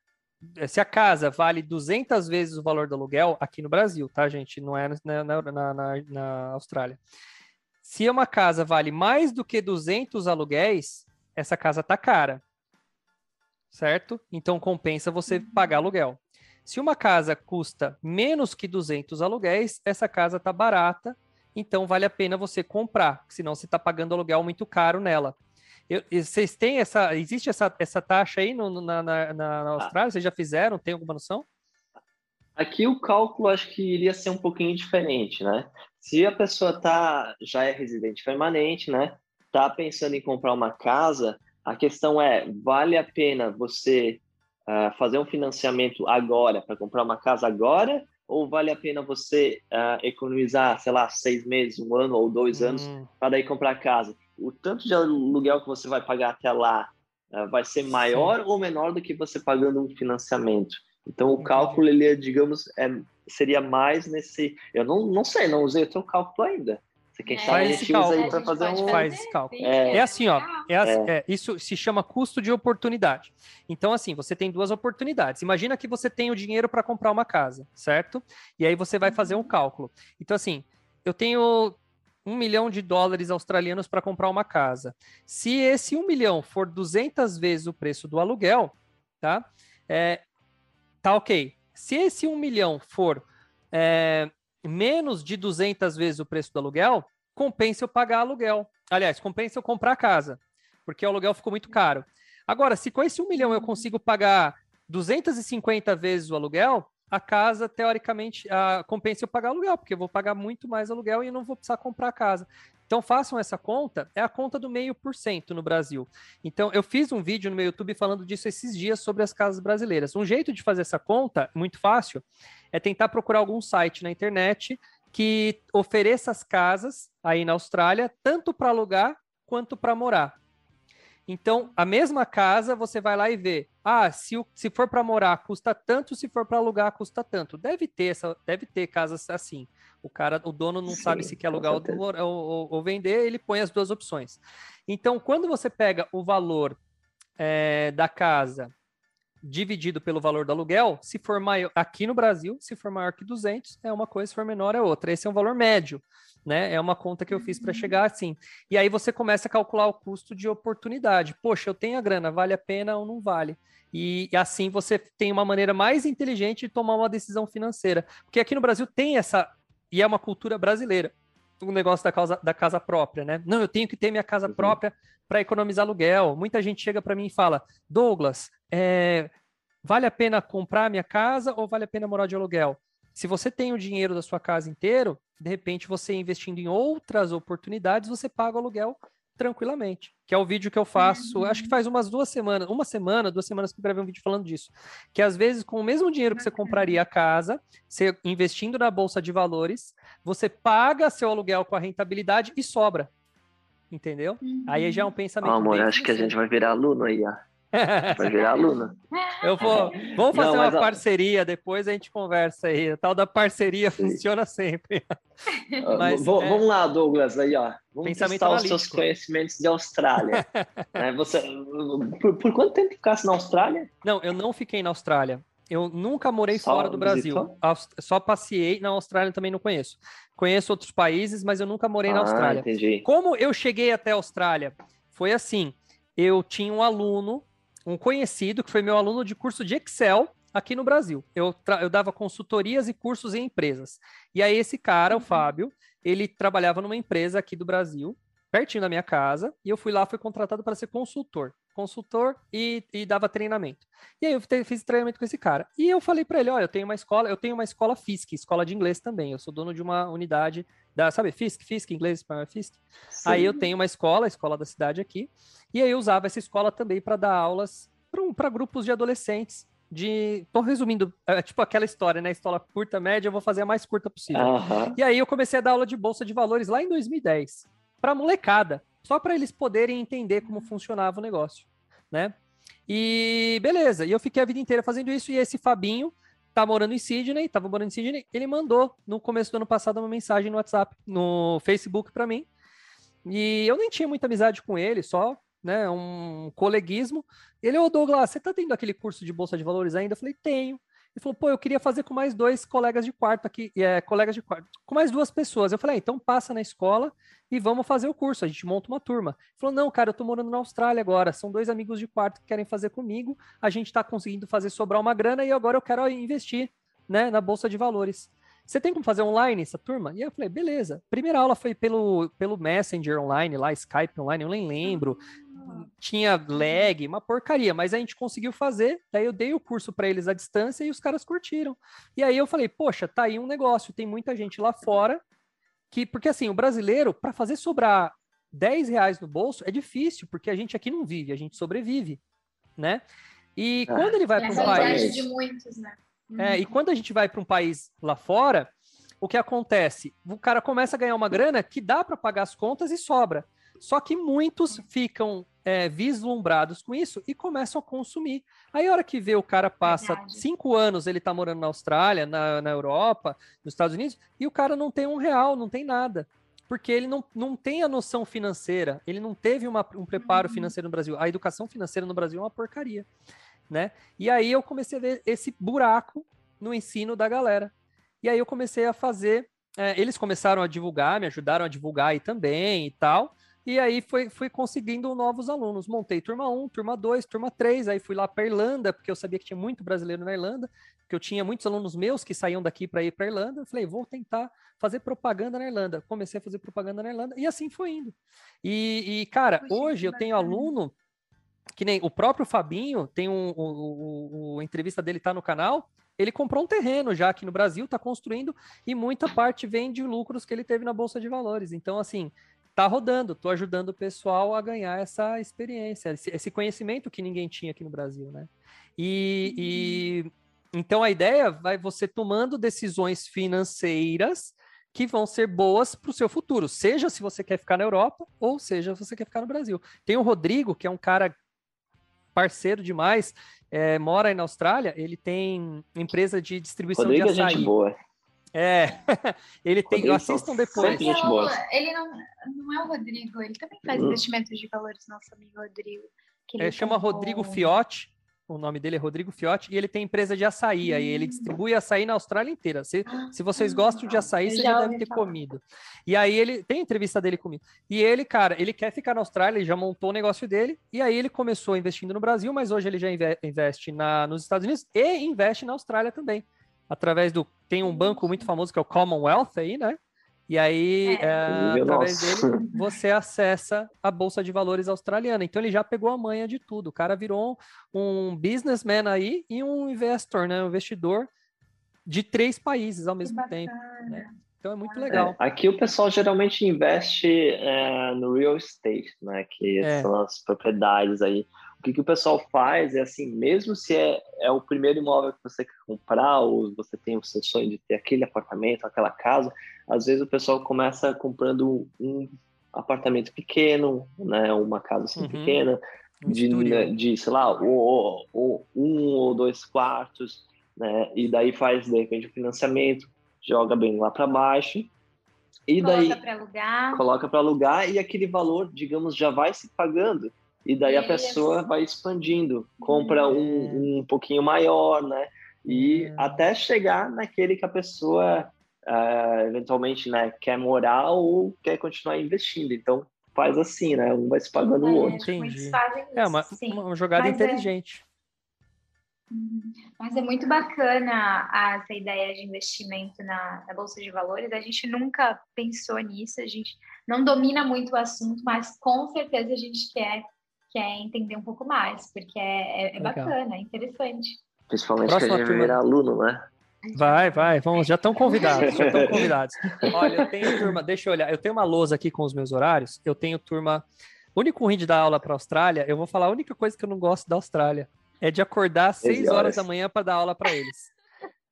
se a casa vale 200 vezes o valor do aluguel, aqui no Brasil, tá, gente? Não é na, na, na, na Austrália. Se uma casa vale mais do que 200 aluguéis, essa casa tá cara, certo? Então compensa você pagar aluguel. Se uma casa custa menos que 200 aluguéis, essa casa tá barata, então vale a pena você comprar, senão você está pagando aluguel muito caro nela. Eu, vocês têm essa. Existe essa, essa taxa aí no, na, na, na Austrália? Vocês já fizeram? Tem alguma noção? Aqui o cálculo acho que iria ser um pouquinho diferente, né? Se a pessoa tá, já é residente permanente, né? Tá pensando em comprar uma casa, a questão é, vale a pena você uh, fazer um financiamento agora para comprar uma casa agora ou vale a pena você uh, economizar, sei lá, seis meses, um ano ou dois anos hum. para daí comprar casa? O tanto de aluguel que você vai pagar até lá uh, vai ser maior Sim. ou menor do que você pagando um financiamento? Então, o cálculo, ele, é, digamos, é, seria mais nesse... Eu não, não sei, não usei o teu cálculo ainda. Você quem é, sabe a gente usa aí para fazer um... Faz esse cálculo. É, é assim, ó. É, é, é, isso se chama custo de oportunidade. Então, assim, você tem duas oportunidades. Imagina que você tem o dinheiro para comprar uma casa, certo? E aí você vai fazer um uhum. cálculo. Então, assim, eu tenho um milhão de dólares australianos para comprar uma casa. Se esse um milhão for 200 vezes o preço do aluguel, tá? É, tá ok. Se esse um milhão for é, menos de 200 vezes o preço do aluguel, compensa eu pagar aluguel. Aliás, compensa eu comprar casa, porque o aluguel ficou muito caro. Agora, se com esse um milhão eu consigo pagar 250 vezes o aluguel, a casa, teoricamente, a, compensa eu pagar aluguel, porque eu vou pagar muito mais aluguel e não vou precisar comprar a casa. Então façam essa conta, é a conta do meio por cento no Brasil. Então eu fiz um vídeo no meu YouTube falando disso esses dias sobre as casas brasileiras. Um jeito de fazer essa conta, muito fácil, é tentar procurar algum site na internet que ofereça as casas aí na Austrália, tanto para alugar quanto para morar. Então, a mesma casa, você vai lá e vê. Ah, se, se for para morar, custa tanto, se for para alugar, custa tanto. Deve ter essa, deve ter casas assim. O cara, o dono não Sim, sabe se quer alugar ou, ou, ou, vender, ele põe as duas opções. Então, quando você pega o valor é, da casa dividido pelo valor do aluguel, se for maior, aqui no Brasil, se for maior que 200, é uma coisa, se for menor é outra. Esse é um valor médio, né? É uma conta que eu fiz para chegar assim. E aí você começa a calcular o custo de oportunidade. Poxa, eu tenho a grana, vale a pena ou não vale? E, e assim você tem uma maneira mais inteligente de tomar uma decisão financeira. Porque aqui no Brasil tem essa, e é uma cultura brasileira, o negócio da, causa, da casa própria, né? Não, eu tenho que ter minha casa uhum. própria para economizar aluguel. Muita gente chega para mim e fala: Douglas, é, vale a pena comprar minha casa ou vale a pena morar de aluguel? Se você tem o dinheiro da sua casa inteiro, de repente você investindo em outras oportunidades, você paga o aluguel tranquilamente. Que é o vídeo que eu faço, acho que faz umas duas semanas, uma semana, duas semanas que eu gravei um vídeo falando disso. Que às vezes, com o mesmo dinheiro que você compraria a casa, você investindo na bolsa de valores, você paga seu aluguel com a rentabilidade e sobra. Entendeu? Uhum. Aí já é um pensamento. Oh, amor, acho que a gente vai virar aluno aí, ó. Vai virar aluno. Eu vou. Vamos fazer Não, uma parceria, depois a gente conversa aí. A tal da parceria Sim. funciona sempre. Mas, é... Vamos lá, Douglas, aí, ó. Vamos Pensamento testar os seus conhecimentos de Austrália. é, você, por, por, quanto tempo ficasse na Austrália? Não, eu não fiquei na Austrália. Eu nunca morei só fora do Brasil. Só passei na Austrália também não conheço. Conheço outros países, mas eu nunca morei ah, na Austrália. Entendi. Como eu cheguei até a Austrália? Foi assim: eu tinha um aluno, um conhecido, que foi meu aluno de curso de Excel aqui no Brasil. Eu, eu dava consultorias e cursos em empresas. E aí, esse cara, o uhum. Fábio, ele trabalhava numa empresa aqui do Brasil, pertinho da minha casa, e eu fui lá, fui contratado para ser consultor consultor e, e dava treinamento. E aí eu fiz treinamento com esse cara. E eu falei para ele, olha, eu tenho uma escola, eu tenho uma escola FISC, escola de inglês também. Eu sou dono de uma unidade da, sabe, FISC, FISC, inglês, FISC. Sim. Aí eu tenho uma escola, a escola da cidade aqui, e aí eu usava essa escola também para dar aulas para grupos de adolescentes de. Tô resumindo, é, tipo aquela história, né? Escola curta, média, eu vou fazer a mais curta possível. Uhum. E aí eu comecei a dar aula de bolsa de valores lá em 2010, para molecada só para eles poderem entender como funcionava o negócio, né? E beleza, e eu fiquei a vida inteira fazendo isso, e esse Fabinho tá morando em Sydney, tava morando em Sydney, ele mandou no começo do ano passado uma mensagem no WhatsApp, no Facebook para mim, e eu nem tinha muita amizade com ele, só né? Um coleguismo. Ele, ô Douglas, você tá tendo aquele curso de Bolsa de Valores ainda? Eu falei, tenho. Ele falou, pô, eu queria fazer com mais dois colegas de quarto aqui, é, colegas de quarto, com mais duas pessoas. Eu falei, ah, então passa na escola e vamos fazer o curso, a gente monta uma turma. Ele falou, não, cara, eu tô morando na Austrália agora, são dois amigos de quarto que querem fazer comigo, a gente tá conseguindo fazer sobrar uma grana e agora eu quero investir, né, na Bolsa de Valores. Você tem como fazer online essa turma? E eu falei, beleza. Primeira aula foi pelo, pelo Messenger online, lá, Skype online, eu nem lembro tinha lag, uma porcaria, mas a gente conseguiu fazer. Daí eu dei o curso para eles à distância e os caras curtiram. E aí eu falei, poxa, tá aí um negócio, tem muita gente lá fora que, porque assim, o brasileiro, para fazer sobrar 10 reais no bolso é difícil, porque a gente aqui não vive, a gente sobrevive, né? E ah, quando ele vai para um país. De muitos, né? É, e uhum. quando a gente vai para um país lá fora, o que acontece? O cara começa a ganhar uma grana que dá para pagar as contas e sobra. Só que muitos ficam é, vislumbrados com isso e começam a consumir. Aí, a hora que vê o cara passa Verdade. cinco anos, ele tá morando na Austrália, na, na Europa, nos Estados Unidos, e o cara não tem um real, não tem nada. Porque ele não, não tem a noção financeira, ele não teve uma, um preparo uhum. financeiro no Brasil. A educação financeira no Brasil é uma porcaria. Né? E aí eu comecei a ver esse buraco no ensino da galera. E aí eu comecei a fazer. É, eles começaram a divulgar, me ajudaram a divulgar aí também e tal. E aí fui, fui conseguindo novos alunos. Montei turma 1, turma 2, turma 3, aí fui lá para Irlanda, porque eu sabia que tinha muito brasileiro na Irlanda, que eu tinha muitos alunos meus que saíam daqui para ir para Irlanda. Eu falei, vou tentar fazer propaganda na Irlanda. Comecei a fazer propaganda na Irlanda e assim foi indo. E, e cara, Poxa, hoje eu tenho aluno que nem o próprio Fabinho, tem um, o, o, o, a entrevista dele tá no canal, ele comprou um terreno já aqui no Brasil, está construindo, e muita parte vem de lucros que ele teve na Bolsa de Valores. Então, assim, tá rodando, tô ajudando o pessoal a ganhar essa experiência, esse, conhecimento que ninguém tinha aqui no Brasil, né? E, uhum. e então a ideia vai você tomando decisões financeiras que vão ser boas para o seu futuro, seja se você quer ficar na Europa ou seja se você quer ficar no Brasil. Tem o Rodrigo, que é um cara parceiro demais, é, mora aí na Austrália, ele tem empresa de distribuição Rodrigo de açaí. É gente boa. É, ele tem. Rodrigo, assistam depois. Gente boa. Ele não, não é o Rodrigo, ele também faz uhum. investimentos de valores, nosso amigo Rodrigo. Que é, chama Rodrigo Fiotti. O nome dele é Rodrigo Fiotti e ele tem empresa de açaí. Aí ele hum. distribui açaí na Austrália inteira. Se, se vocês gostam de açaí, você já deve ter falar. comido. E aí ele tem entrevista dele comigo. E ele, cara, ele quer ficar na Austrália, ele já montou o negócio dele. E aí ele começou investindo no Brasil, mas hoje ele já investe na, nos Estados Unidos e investe na Austrália também através do. Tem um banco muito famoso que é o Commonwealth aí, né? E aí, é. É, através dele, você acessa a Bolsa de Valores australiana. Então, ele já pegou a manha de tudo. O cara virou um businessman aí e um investor, né? Um investidor de três países ao mesmo tempo. Né? Então, é muito legal. É, aqui o pessoal geralmente investe é, no real estate, né? Que é. são as propriedades aí. O que, que o pessoal faz é assim, mesmo se é, é o primeiro imóvel que você quer comprar, ou você tem o seu sonho de ter aquele apartamento, aquela casa, às vezes o pessoal começa comprando um apartamento pequeno, né, uma casa assim uhum. pequena, de, né, de, sei lá, ou, ou, um ou dois quartos, né, e daí faz, de repente, o financiamento, joga bem lá para baixo, e coloca daí pra alugar. coloca para alugar, e aquele valor, digamos, já vai se pagando, e daí a pessoa vai expandindo, compra um, uhum. um pouquinho maior, né? E uhum. até chegar naquele que a pessoa uh, eventualmente né, quer morar ou quer continuar investindo. Então faz assim, né? Um vai se pagando é, o outro. Entendi. É uma, uma jogada Mas é inteligente. É... Mas é muito bacana essa ideia de investimento na, na, Bolsa de Valores. A gente nunca pensou nisso, a gente não domina muito o assunto, mas com certeza a gente quer quer entender um pouco mais, porque é, é, é bacana, é interessante. Principalmente Próxima que a gente turma... virar aluno, né? Vai, vai, vamos, já estão convidados, já estão convidados. Olha, eu tenho turma, deixa eu olhar, eu tenho uma lousa aqui com os meus horários, eu tenho turma, o único ruim de dar aula para a Austrália, eu vou falar a única coisa que eu não gosto da Austrália, é de acordar às 6 horas. horas da manhã para dar aula para eles.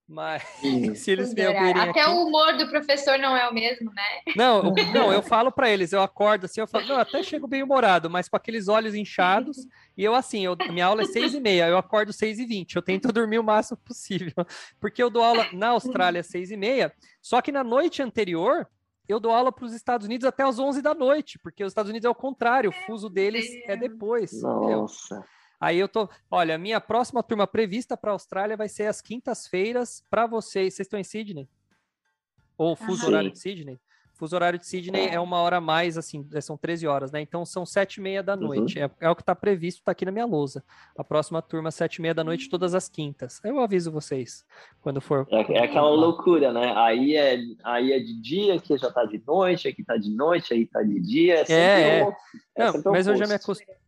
Mas se eles me ouvirem Até aqui... o humor do professor não é o mesmo, né? Não, eu, não, eu falo para eles, eu acordo assim, eu falo, não, até chego bem humorado, mas com aqueles olhos inchados, e eu assim, eu, minha aula é seis e meia, eu acordo seis e vinte, eu tento dormir o máximo possível, porque eu dou aula na Austrália às seis e meia, só que na noite anterior, eu dou aula para os Estados Unidos até as 11 da noite, porque os Estados Unidos é o contrário, o fuso deles é depois. Nossa. Entendeu? Aí eu tô, olha, minha próxima turma prevista para a Austrália vai ser às quintas-feiras para vocês. Vocês estão em Sydney? Ou fuso horário de Sydney? Fuso horário de Sydney é. é uma hora mais, assim, é, são 13 horas, né? Então são sete e meia da uhum. noite. Uhum. É, é, o que está previsto, está aqui na minha lousa. A próxima turma, sete e meia da noite, todas as quintas. Eu aviso vocês quando for. É, é aquela loucura, né? Aí é, aí é de dia, aqui já está de noite, aqui está de noite, aí está de dia. É, é. Um, é Não, mas eu já me,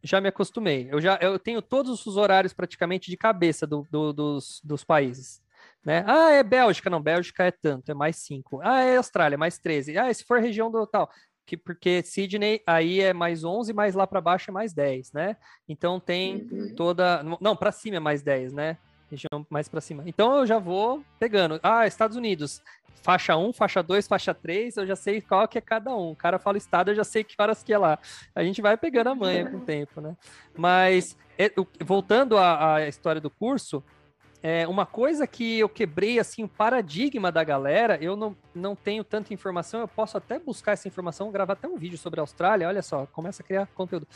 já me acostumei. Eu já eu tenho todos os horários praticamente de cabeça do, do, dos, dos países. Né? Ah, é Bélgica, não, Bélgica é tanto, é mais 5. Ah, é Austrália, mais 13. Ah, se for região do tal, que, porque Sydney aí é mais 11, mais lá para baixo é mais 10, né? Então tem uhum. toda. Não, para cima é mais 10, né? Região mais para cima. Então eu já vou pegando. Ah, Estados Unidos, faixa 1, faixa 2, faixa 3, eu já sei qual que é cada um. O cara fala estado, eu já sei que horas que é lá. A gente vai pegando a manha com o tempo, né? Mas, é, voltando à, à história do curso, é, uma coisa que eu quebrei, assim, o paradigma da galera, eu não, não tenho tanta informação, eu posso até buscar essa informação, gravar até um vídeo sobre a Austrália, olha só, começa a criar conteúdo,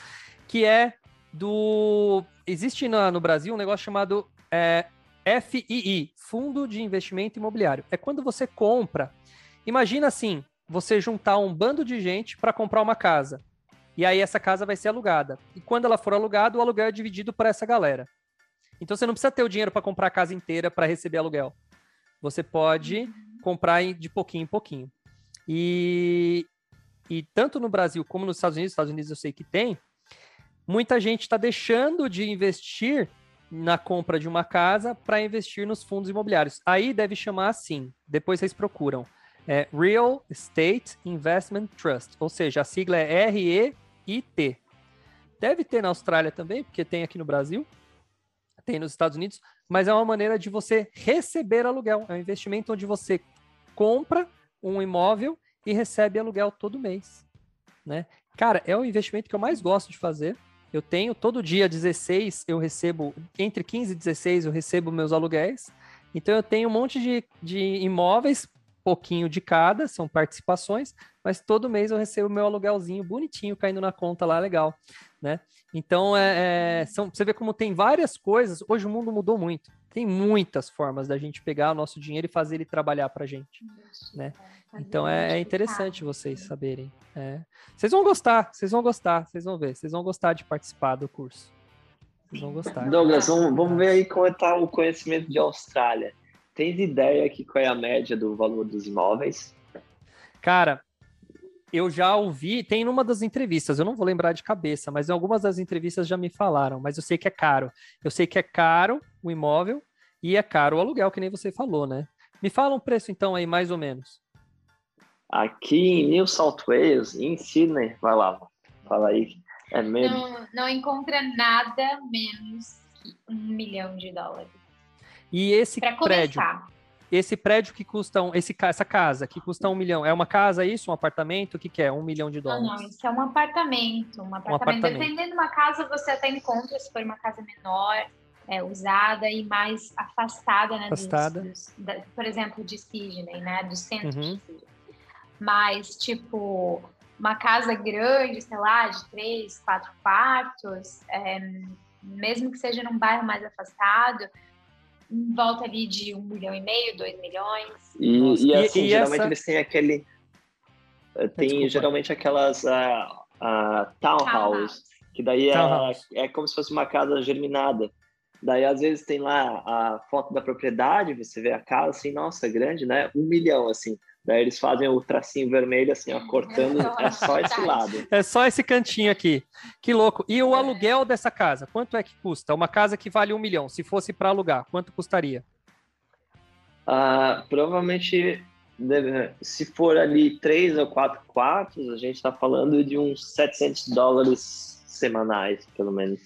que é do... Existe no, no Brasil um negócio chamado é, FII, Fundo de Investimento Imobiliário. É quando você compra, imagina assim, você juntar um bando de gente para comprar uma casa, e aí essa casa vai ser alugada. E quando ela for alugada, o aluguel é dividido por essa galera. Então você não precisa ter o dinheiro para comprar a casa inteira para receber aluguel. Você pode comprar de pouquinho em pouquinho. E, e tanto no Brasil como nos Estados Unidos, Estados Unidos eu sei que tem, muita gente está deixando de investir na compra de uma casa para investir nos fundos imobiliários. Aí deve chamar assim, depois vocês procuram. É Real Estate Investment Trust, ou seja, a sigla é REIT. Deve ter na Austrália também, porque tem aqui no Brasil tem nos Estados Unidos, mas é uma maneira de você receber aluguel. É um investimento onde você compra um imóvel e recebe aluguel todo mês, né? Cara, é o investimento que eu mais gosto de fazer. Eu tenho todo dia 16, eu recebo, entre 15 e 16 eu recebo meus aluguéis. Então eu tenho um monte de, de imóveis, pouquinho de cada, são participações, mas todo mês eu recebo meu aluguelzinho bonitinho caindo na conta lá, legal, né? Então, é, é, são, você vê como tem várias coisas. Hoje o mundo mudou muito. Tem muitas formas da gente pegar o nosso dinheiro e fazer ele trabalhar para a gente, né? Então é, é interessante vocês saberem. É. Vocês vão gostar, vocês vão gostar, vocês vão ver, vocês vão gostar de participar do curso. Vocês vão gostar. Douglas, vamos, vamos ver aí como está o conhecimento de Austrália. Tens ideia que qual é a média do valor dos imóveis? Cara, eu já ouvi, tem numa das entrevistas, eu não vou lembrar de cabeça, mas em algumas das entrevistas já me falaram, mas eu sei que é caro. Eu sei que é caro o imóvel e é caro o aluguel, que nem você falou, né? Me fala um preço então aí, mais ou menos. Aqui em New South Wales, em Sydney, vai lá, fala aí. É mesmo. Não, não encontra nada menos que um milhão de dólares. E esse prédio, esse prédio que custa, um, esse, essa casa que custa um milhão, é uma casa isso? Um apartamento? O que, que é? Um milhão de dólares? Não, não, isso é um apartamento. Um apartamento. Um apartamento. Dependendo de uma casa, você até encontra, se for uma casa menor, é, usada e mais afastada, né? Afastada. Dos, dos, da, por exemplo, de Sydney, né? Do centro uhum. de Sydney. Mas, tipo, uma casa grande, sei lá, de três, quatro quartos, é, mesmo que seja num bairro mais afastado, em volta ali de um milhão e meio, dois milhões. E, e assim, e, e geralmente essa... eles têm aquele. Eh, tem Desculpa. geralmente aquelas uh, uh, townhouse, que daí é, é como se fosse uma casa germinada. Daí, às vezes, tem lá a foto da propriedade, você vê a casa, assim, nossa, grande, né? Um milhão, assim. Daí eles fazem o tracinho vermelho, assim, ó, cortando, é só esse lado. É só esse cantinho aqui. Que louco. E o é. aluguel dessa casa, quanto é que custa? Uma casa que vale um milhão, se fosse para alugar, quanto custaria? Ah, provavelmente, deve, se for ali três ou quatro quartos, a gente está falando de uns 700 dólares semanais, pelo menos.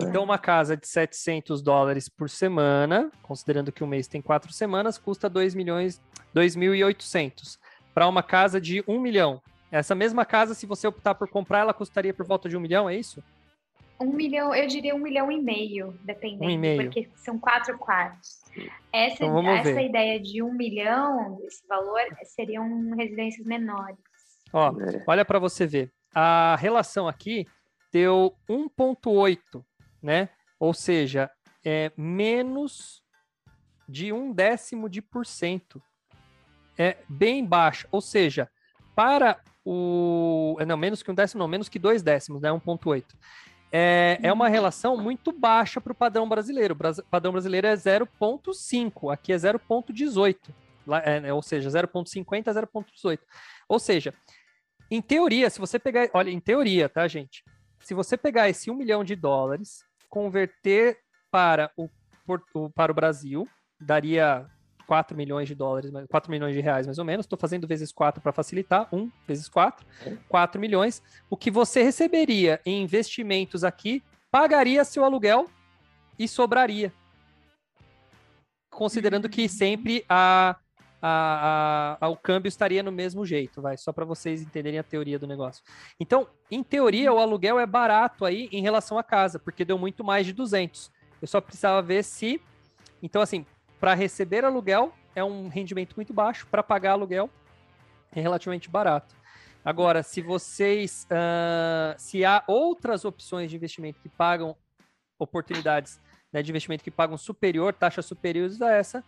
Então, uma casa de 700 dólares por semana, considerando que o mês tem quatro semanas, custa 2 milhões 2.800 para uma casa de 1 milhão. Essa mesma casa, se você optar por comprar, ela custaria por volta de 1 milhão, é isso? Um milhão, eu diria um milhão e meio, dependendo, um e meio. porque são quatro quartos. Essa, então essa ideia de um milhão, esse valor, seriam residências menores. Ó, é. olha para você ver. A relação aqui deu 1,8, né? Ou seja, é menos de um décimo de por cento. É bem baixa. Ou seja, para o. Não, menos que um décimo, não, menos que dois décimos, né? 1,8. É, é uma relação muito baixa para o padrão brasileiro. O padrão brasileiro é 0,5, aqui é 0,18. É, né, ou seja, 0,50 a 0,18. Ou seja, em teoria, se você pegar. Olha, em teoria, tá, gente? Se você pegar esse 1 milhão de dólares, converter para o, para o Brasil, daria 4 milhões de dólares, 4 milhões de reais mais ou menos. Estou fazendo vezes 4 para facilitar. 1 vezes 4, 4 milhões. O que você receberia em investimentos aqui pagaria seu aluguel e sobraria. Considerando que sempre a, a, a, a, o câmbio estaria no mesmo jeito, vai, só para vocês entenderem a teoria do negócio. Então, em teoria, o aluguel é barato aí em relação à casa, porque deu muito mais de 200. Eu só precisava ver se. Então, assim, para receber aluguel é um rendimento muito baixo, para pagar aluguel é relativamente barato. Agora, se vocês. Uh, se há outras opções de investimento que pagam oportunidades né, de investimento que pagam superior, taxas superiores a essa,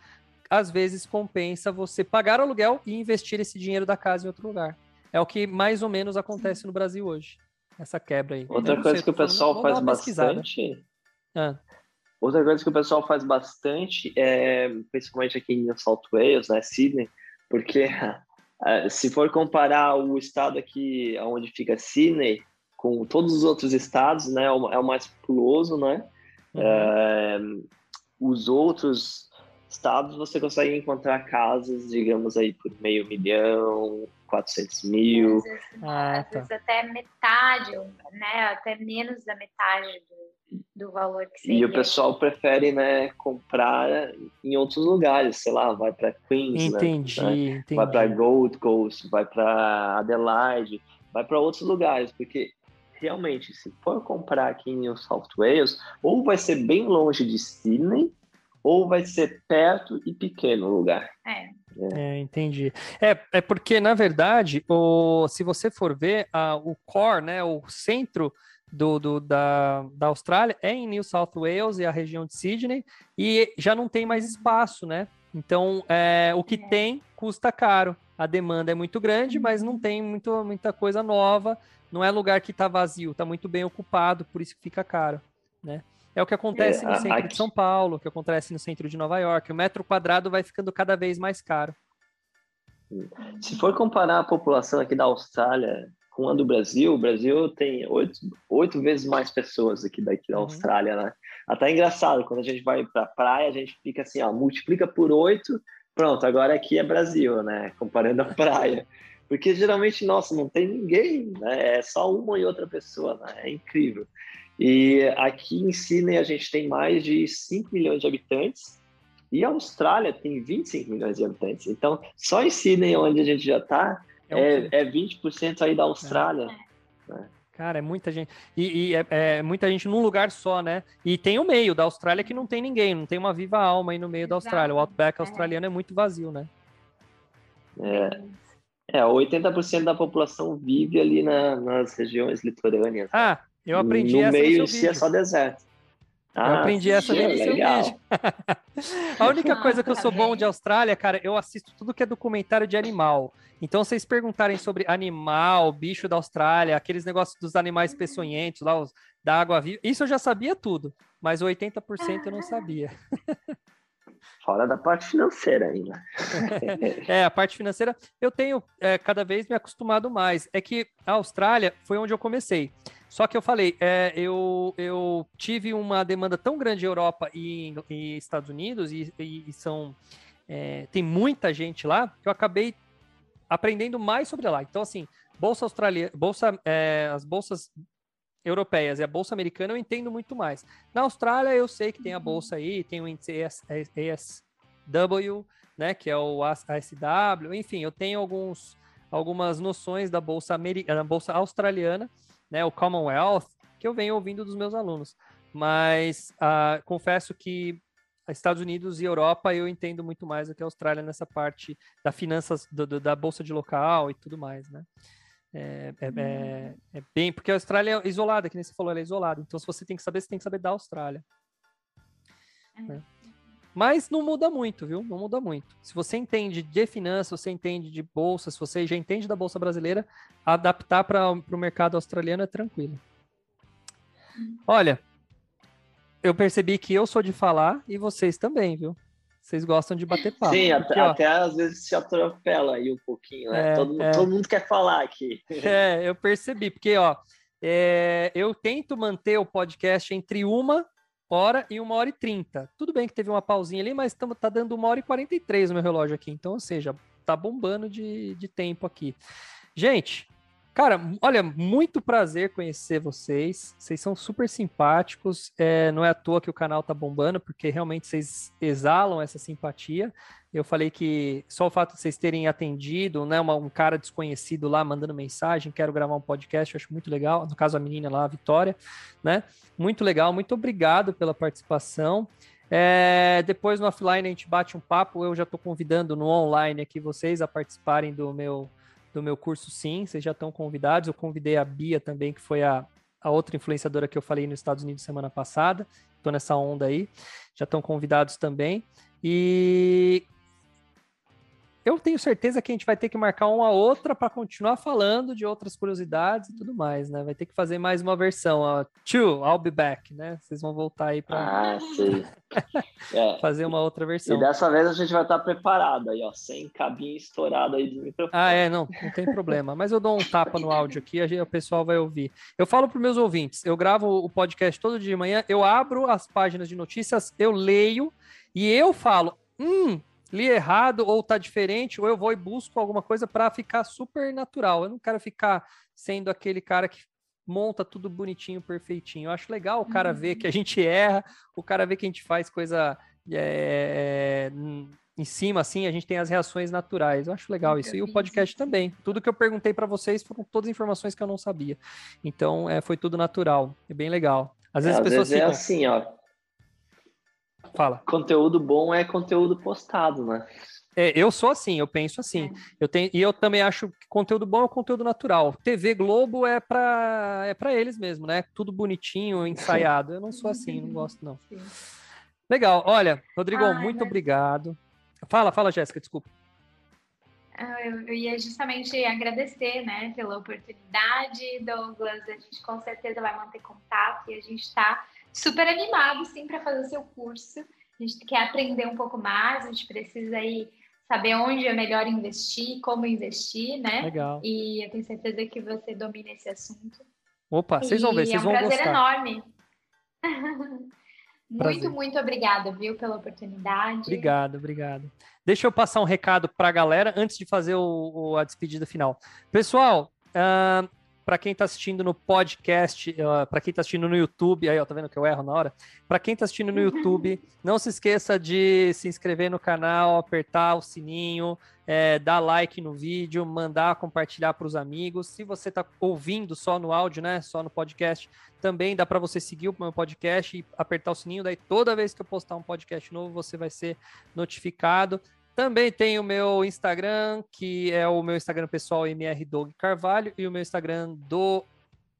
às vezes compensa você pagar aluguel e investir esse dinheiro da casa em outro lugar. É o que mais ou menos acontece no Brasil hoje. Essa quebra aí. Outra coisa sei, que o pessoal faz bastante. Ah. Outra coisa que o pessoal faz bastante, é, principalmente aqui em New South Wales, né, Sydney, porque se for comparar o estado aqui onde fica Sydney com todos os outros estados, né, é o é mais populoso, né? Uhum. É, os outros estados você consegue encontrar casas, digamos aí, por meio milhão, 400 mil. Às vezes, ah, às tá. vezes até metade, né? Até menos da metade do, do valor que seria. E o pessoal prefere, né, comprar em outros lugares, sei lá, vai para Queens, entendi, né? entendi. vai para Gold Coast, vai para Adelaide, vai para outros lugares, porque realmente, se for comprar aqui em New South Wales, ou vai ser bem longe de Sydney, ou vai ser perto e pequeno o lugar. É. É, entendi. É, é porque, na verdade, o, se você for ver, a, o core, né, o centro do, do, da, da Austrália é em New South Wales e a região de Sydney, e já não tem mais espaço, né? Então, é, o que é. tem custa caro. A demanda é muito grande, mas não tem muito, muita coisa nova. Não é lugar que está vazio, está muito bem ocupado, por isso que fica caro, né? É o que acontece é, no centro aqui... de São Paulo, o que acontece no centro de Nova York. O metro quadrado vai ficando cada vez mais caro. Se for comparar a população aqui da Austrália com a do Brasil, o Brasil tem oito, oito vezes mais pessoas aqui daqui da uhum. Austrália, né? Até é engraçado, quando a gente vai para a praia, a gente fica assim, ó, multiplica por oito, pronto, agora aqui é Brasil, né? Comparando a praia. Porque geralmente, nossa, não tem ninguém, né? É só uma e outra pessoa, né? É incrível. E aqui em Sydney a gente tem mais de 5 milhões de habitantes e a Austrália tem 25 milhões de habitantes. Então, só em Sydney, onde a gente já está, é, é, é 20% aí da Austrália. É. Né? Cara, é muita gente. E, e é, é, muita gente num lugar só, né? E tem o meio da Austrália que não tem ninguém, não tem uma viva alma aí no meio Exato. da Austrália. O Outback é. australiano é muito vazio, né? É. É, 80% da população vive ali na, nas regiões litorâneas. Ah, eu aprendi no essa meio se é só deserto. Ah, eu aprendi essa vendo seu vídeo. a única coisa que eu sou bom de Austrália, cara, eu assisto tudo que é documentário de animal. Então, vocês perguntarem sobre animal, bicho da Austrália, aqueles negócios dos animais peçonhentos, lá, os, da água viva, isso eu já sabia tudo, mas 80% eu não sabia. Fora da parte financeira ainda. é, a parte financeira eu tenho é, cada vez me acostumado mais. É que a Austrália foi onde eu comecei. Só que eu falei, é, eu, eu tive uma demanda tão grande em Europa e, e Estados Unidos, e, e são. É, tem muita gente lá, que eu acabei aprendendo mais sobre lá. Então, assim, bolsa australiana, bolsa, é, as bolsas europeias e a bolsa americana eu entendo muito mais. Na Austrália eu sei que tem a uhum. bolsa aí, tem o índice ASW, né, que é o ASW, enfim, eu tenho alguns algumas noções da bolsa americana, bolsa australiana né, o Commonwealth, que eu venho ouvindo dos meus alunos. Mas uh, confesso que Estados Unidos e Europa eu entendo muito mais do que a Austrália nessa parte da finanças, do, do, da bolsa de local e tudo mais, né? É, é, é, é, bem, porque a Austrália é isolada, que nem você falou, ela é isolada. Então, se você tem que saber, você tem que saber da Austrália. É. Né? Mas não muda muito, viu? Não muda muito. Se você entende de finanças, você entende de bolsa, se você já entende da bolsa brasileira, adaptar para o mercado australiano é tranquilo. Hum. Olha, eu percebi que eu sou de falar e vocês também, viu? Vocês gostam de bater papo. Sim, porque, até, até, às vezes se atropela aí um pouquinho, né? É, todo, é. todo, mundo quer falar aqui. É, eu percebi, porque, ó, é, eu tento manter o podcast entre uma hora e uma hora e trinta. Tudo bem que teve uma pausinha ali, mas tamo, tá dando uma hora e quarenta e três no meu relógio aqui. Então, ou seja, tá bombando de, de tempo aqui. Gente, Cara, olha, muito prazer conhecer vocês. Vocês são super simpáticos. É, não é à toa que o canal tá bombando, porque realmente vocês exalam essa simpatia. Eu falei que só o fato de vocês terem atendido, né, uma, um cara desconhecido lá mandando mensagem, quero gravar um podcast, acho muito legal. No caso, a menina lá, a Vitória, né? Muito legal, muito obrigado pela participação. É, depois no offline a gente bate um papo. Eu já estou convidando no online aqui vocês a participarem do meu do meu curso, sim, vocês já estão convidados. Eu convidei a Bia também, que foi a, a outra influenciadora que eu falei nos Estados Unidos semana passada. Estou nessa onda aí. Já estão convidados também. E eu tenho certeza que a gente vai ter que marcar uma outra para continuar falando de outras curiosidades e tudo mais, né? Vai ter que fazer mais uma versão, ó. Two, I'll be back, né? Vocês vão voltar aí para ah, é. fazer uma outra versão. E dessa vez a gente vai estar preparado aí, ó, sem cabinho estourado aí do microfone. Ah, é, não, não tem problema. Mas eu dou um tapa no áudio aqui, a o pessoal vai ouvir. Eu falo para meus ouvintes, eu gravo o podcast todo dia de manhã, eu abro as páginas de notícias, eu leio e eu falo, hum, li errado ou tá diferente, ou eu vou e busco alguma coisa para ficar super natural. Eu não quero ficar sendo aquele cara que monta tudo bonitinho, perfeitinho. Eu acho legal o cara uhum. ver que a gente erra, o cara ver que a gente faz coisa é, em cima, assim, a gente tem as reações naturais. Eu acho legal isso. E o podcast também. Tudo que eu perguntei para vocês foram todas informações que eu não sabia. Então, é, foi tudo natural. É bem legal. Às vezes é, as pessoas vezes é ficam... é assim, ó Fala. Conteúdo bom é conteúdo postado, né? É, eu sou assim, eu penso assim. É. Eu tenho, e eu também acho que conteúdo bom é conteúdo natural. TV Globo é para é para eles mesmo, né? Tudo bonitinho, ensaiado. Eu não sou assim, não gosto não. Sim. Legal. Olha, Rodrigo, Ai, muito mas... obrigado. Fala, fala, Jéssica, desculpa. Ah, eu, eu ia justamente agradecer, né, pela oportunidade, Douglas. A gente com certeza vai manter contato e a gente está super animado, sim, para fazer o seu curso. A gente quer aprender um pouco mais, a gente precisa aí saber onde é melhor investir, como investir, né? Legal. E eu tenho certeza que você domina esse assunto. Opa, vocês vão ver, vocês vão gostar. É um prazer enorme. muito, prazer. muito obrigada, viu, pela oportunidade. Obrigado, obrigado. Deixa eu passar um recado para a galera antes de fazer o, o, a despedida final. Pessoal, uh, para quem está assistindo no podcast, uh, para quem está assistindo no YouTube, aí ó, tá vendo que eu erro na hora? Para quem está assistindo no YouTube, não se esqueça de se inscrever no canal, apertar o sininho, é, dar like no vídeo, mandar compartilhar para os amigos. Se você está ouvindo só no áudio, né, só no podcast, também dá para você seguir o meu podcast e apertar o sininho. Daí toda vez que eu postar um podcast novo, você vai ser notificado. Também tem o meu Instagram, que é o meu Instagram pessoal, MR Doug Carvalho, e o meu Instagram do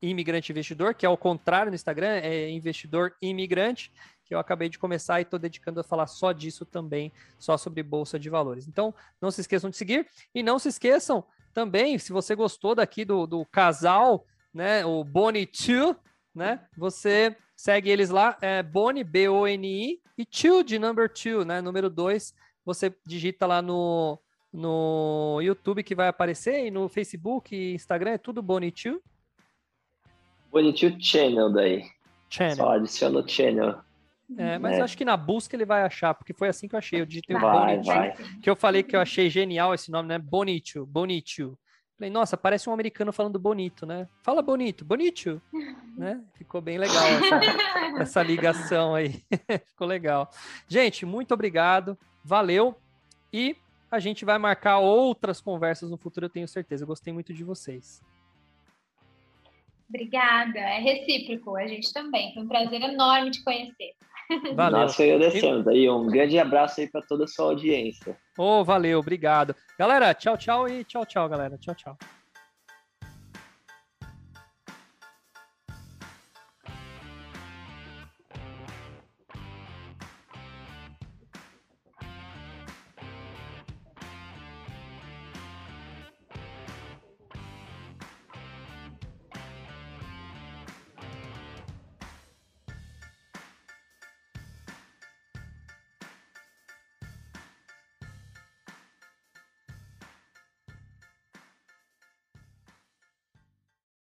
Imigrante Investidor, que é o contrário no Instagram, é Investidor Imigrante, que eu acabei de começar e estou dedicando a falar só disso também, só sobre Bolsa de Valores. Então, não se esqueçam de seguir e não se esqueçam também, se você gostou daqui do, do casal, né, o Boni 2, né, você segue eles lá, é Boni, B-O-N-I, e 2 de number 2, né, número 2, você digita lá no, no YouTube que vai aparecer e no Facebook e Instagram é tudo Bonitiu. Bonitiu Channel daí. Channel. Só adiciona o channel. É, mas é. eu acho que na busca ele vai achar, porque foi assim que eu achei. Eu digitei o Bonitiu, que eu falei que eu achei genial esse nome, né? Bonitiu, Bonitiu. Falei, nossa, parece um americano falando bonito, né? Fala bonito, bonito, né? Ficou bem legal essa, essa ligação aí. Ficou legal. Gente, muito obrigado. Valeu. E a gente vai marcar outras conversas no futuro, eu tenho certeza. Eu gostei muito de vocês. Obrigada, é recíproco, a gente também. Foi um prazer enorme te conhecer. Valeu. Nós agradecemos aí. Um grande abraço aí para toda a sua audiência. Oh, valeu, obrigado. Galera, tchau, tchau e tchau, tchau, galera. Tchau, tchau.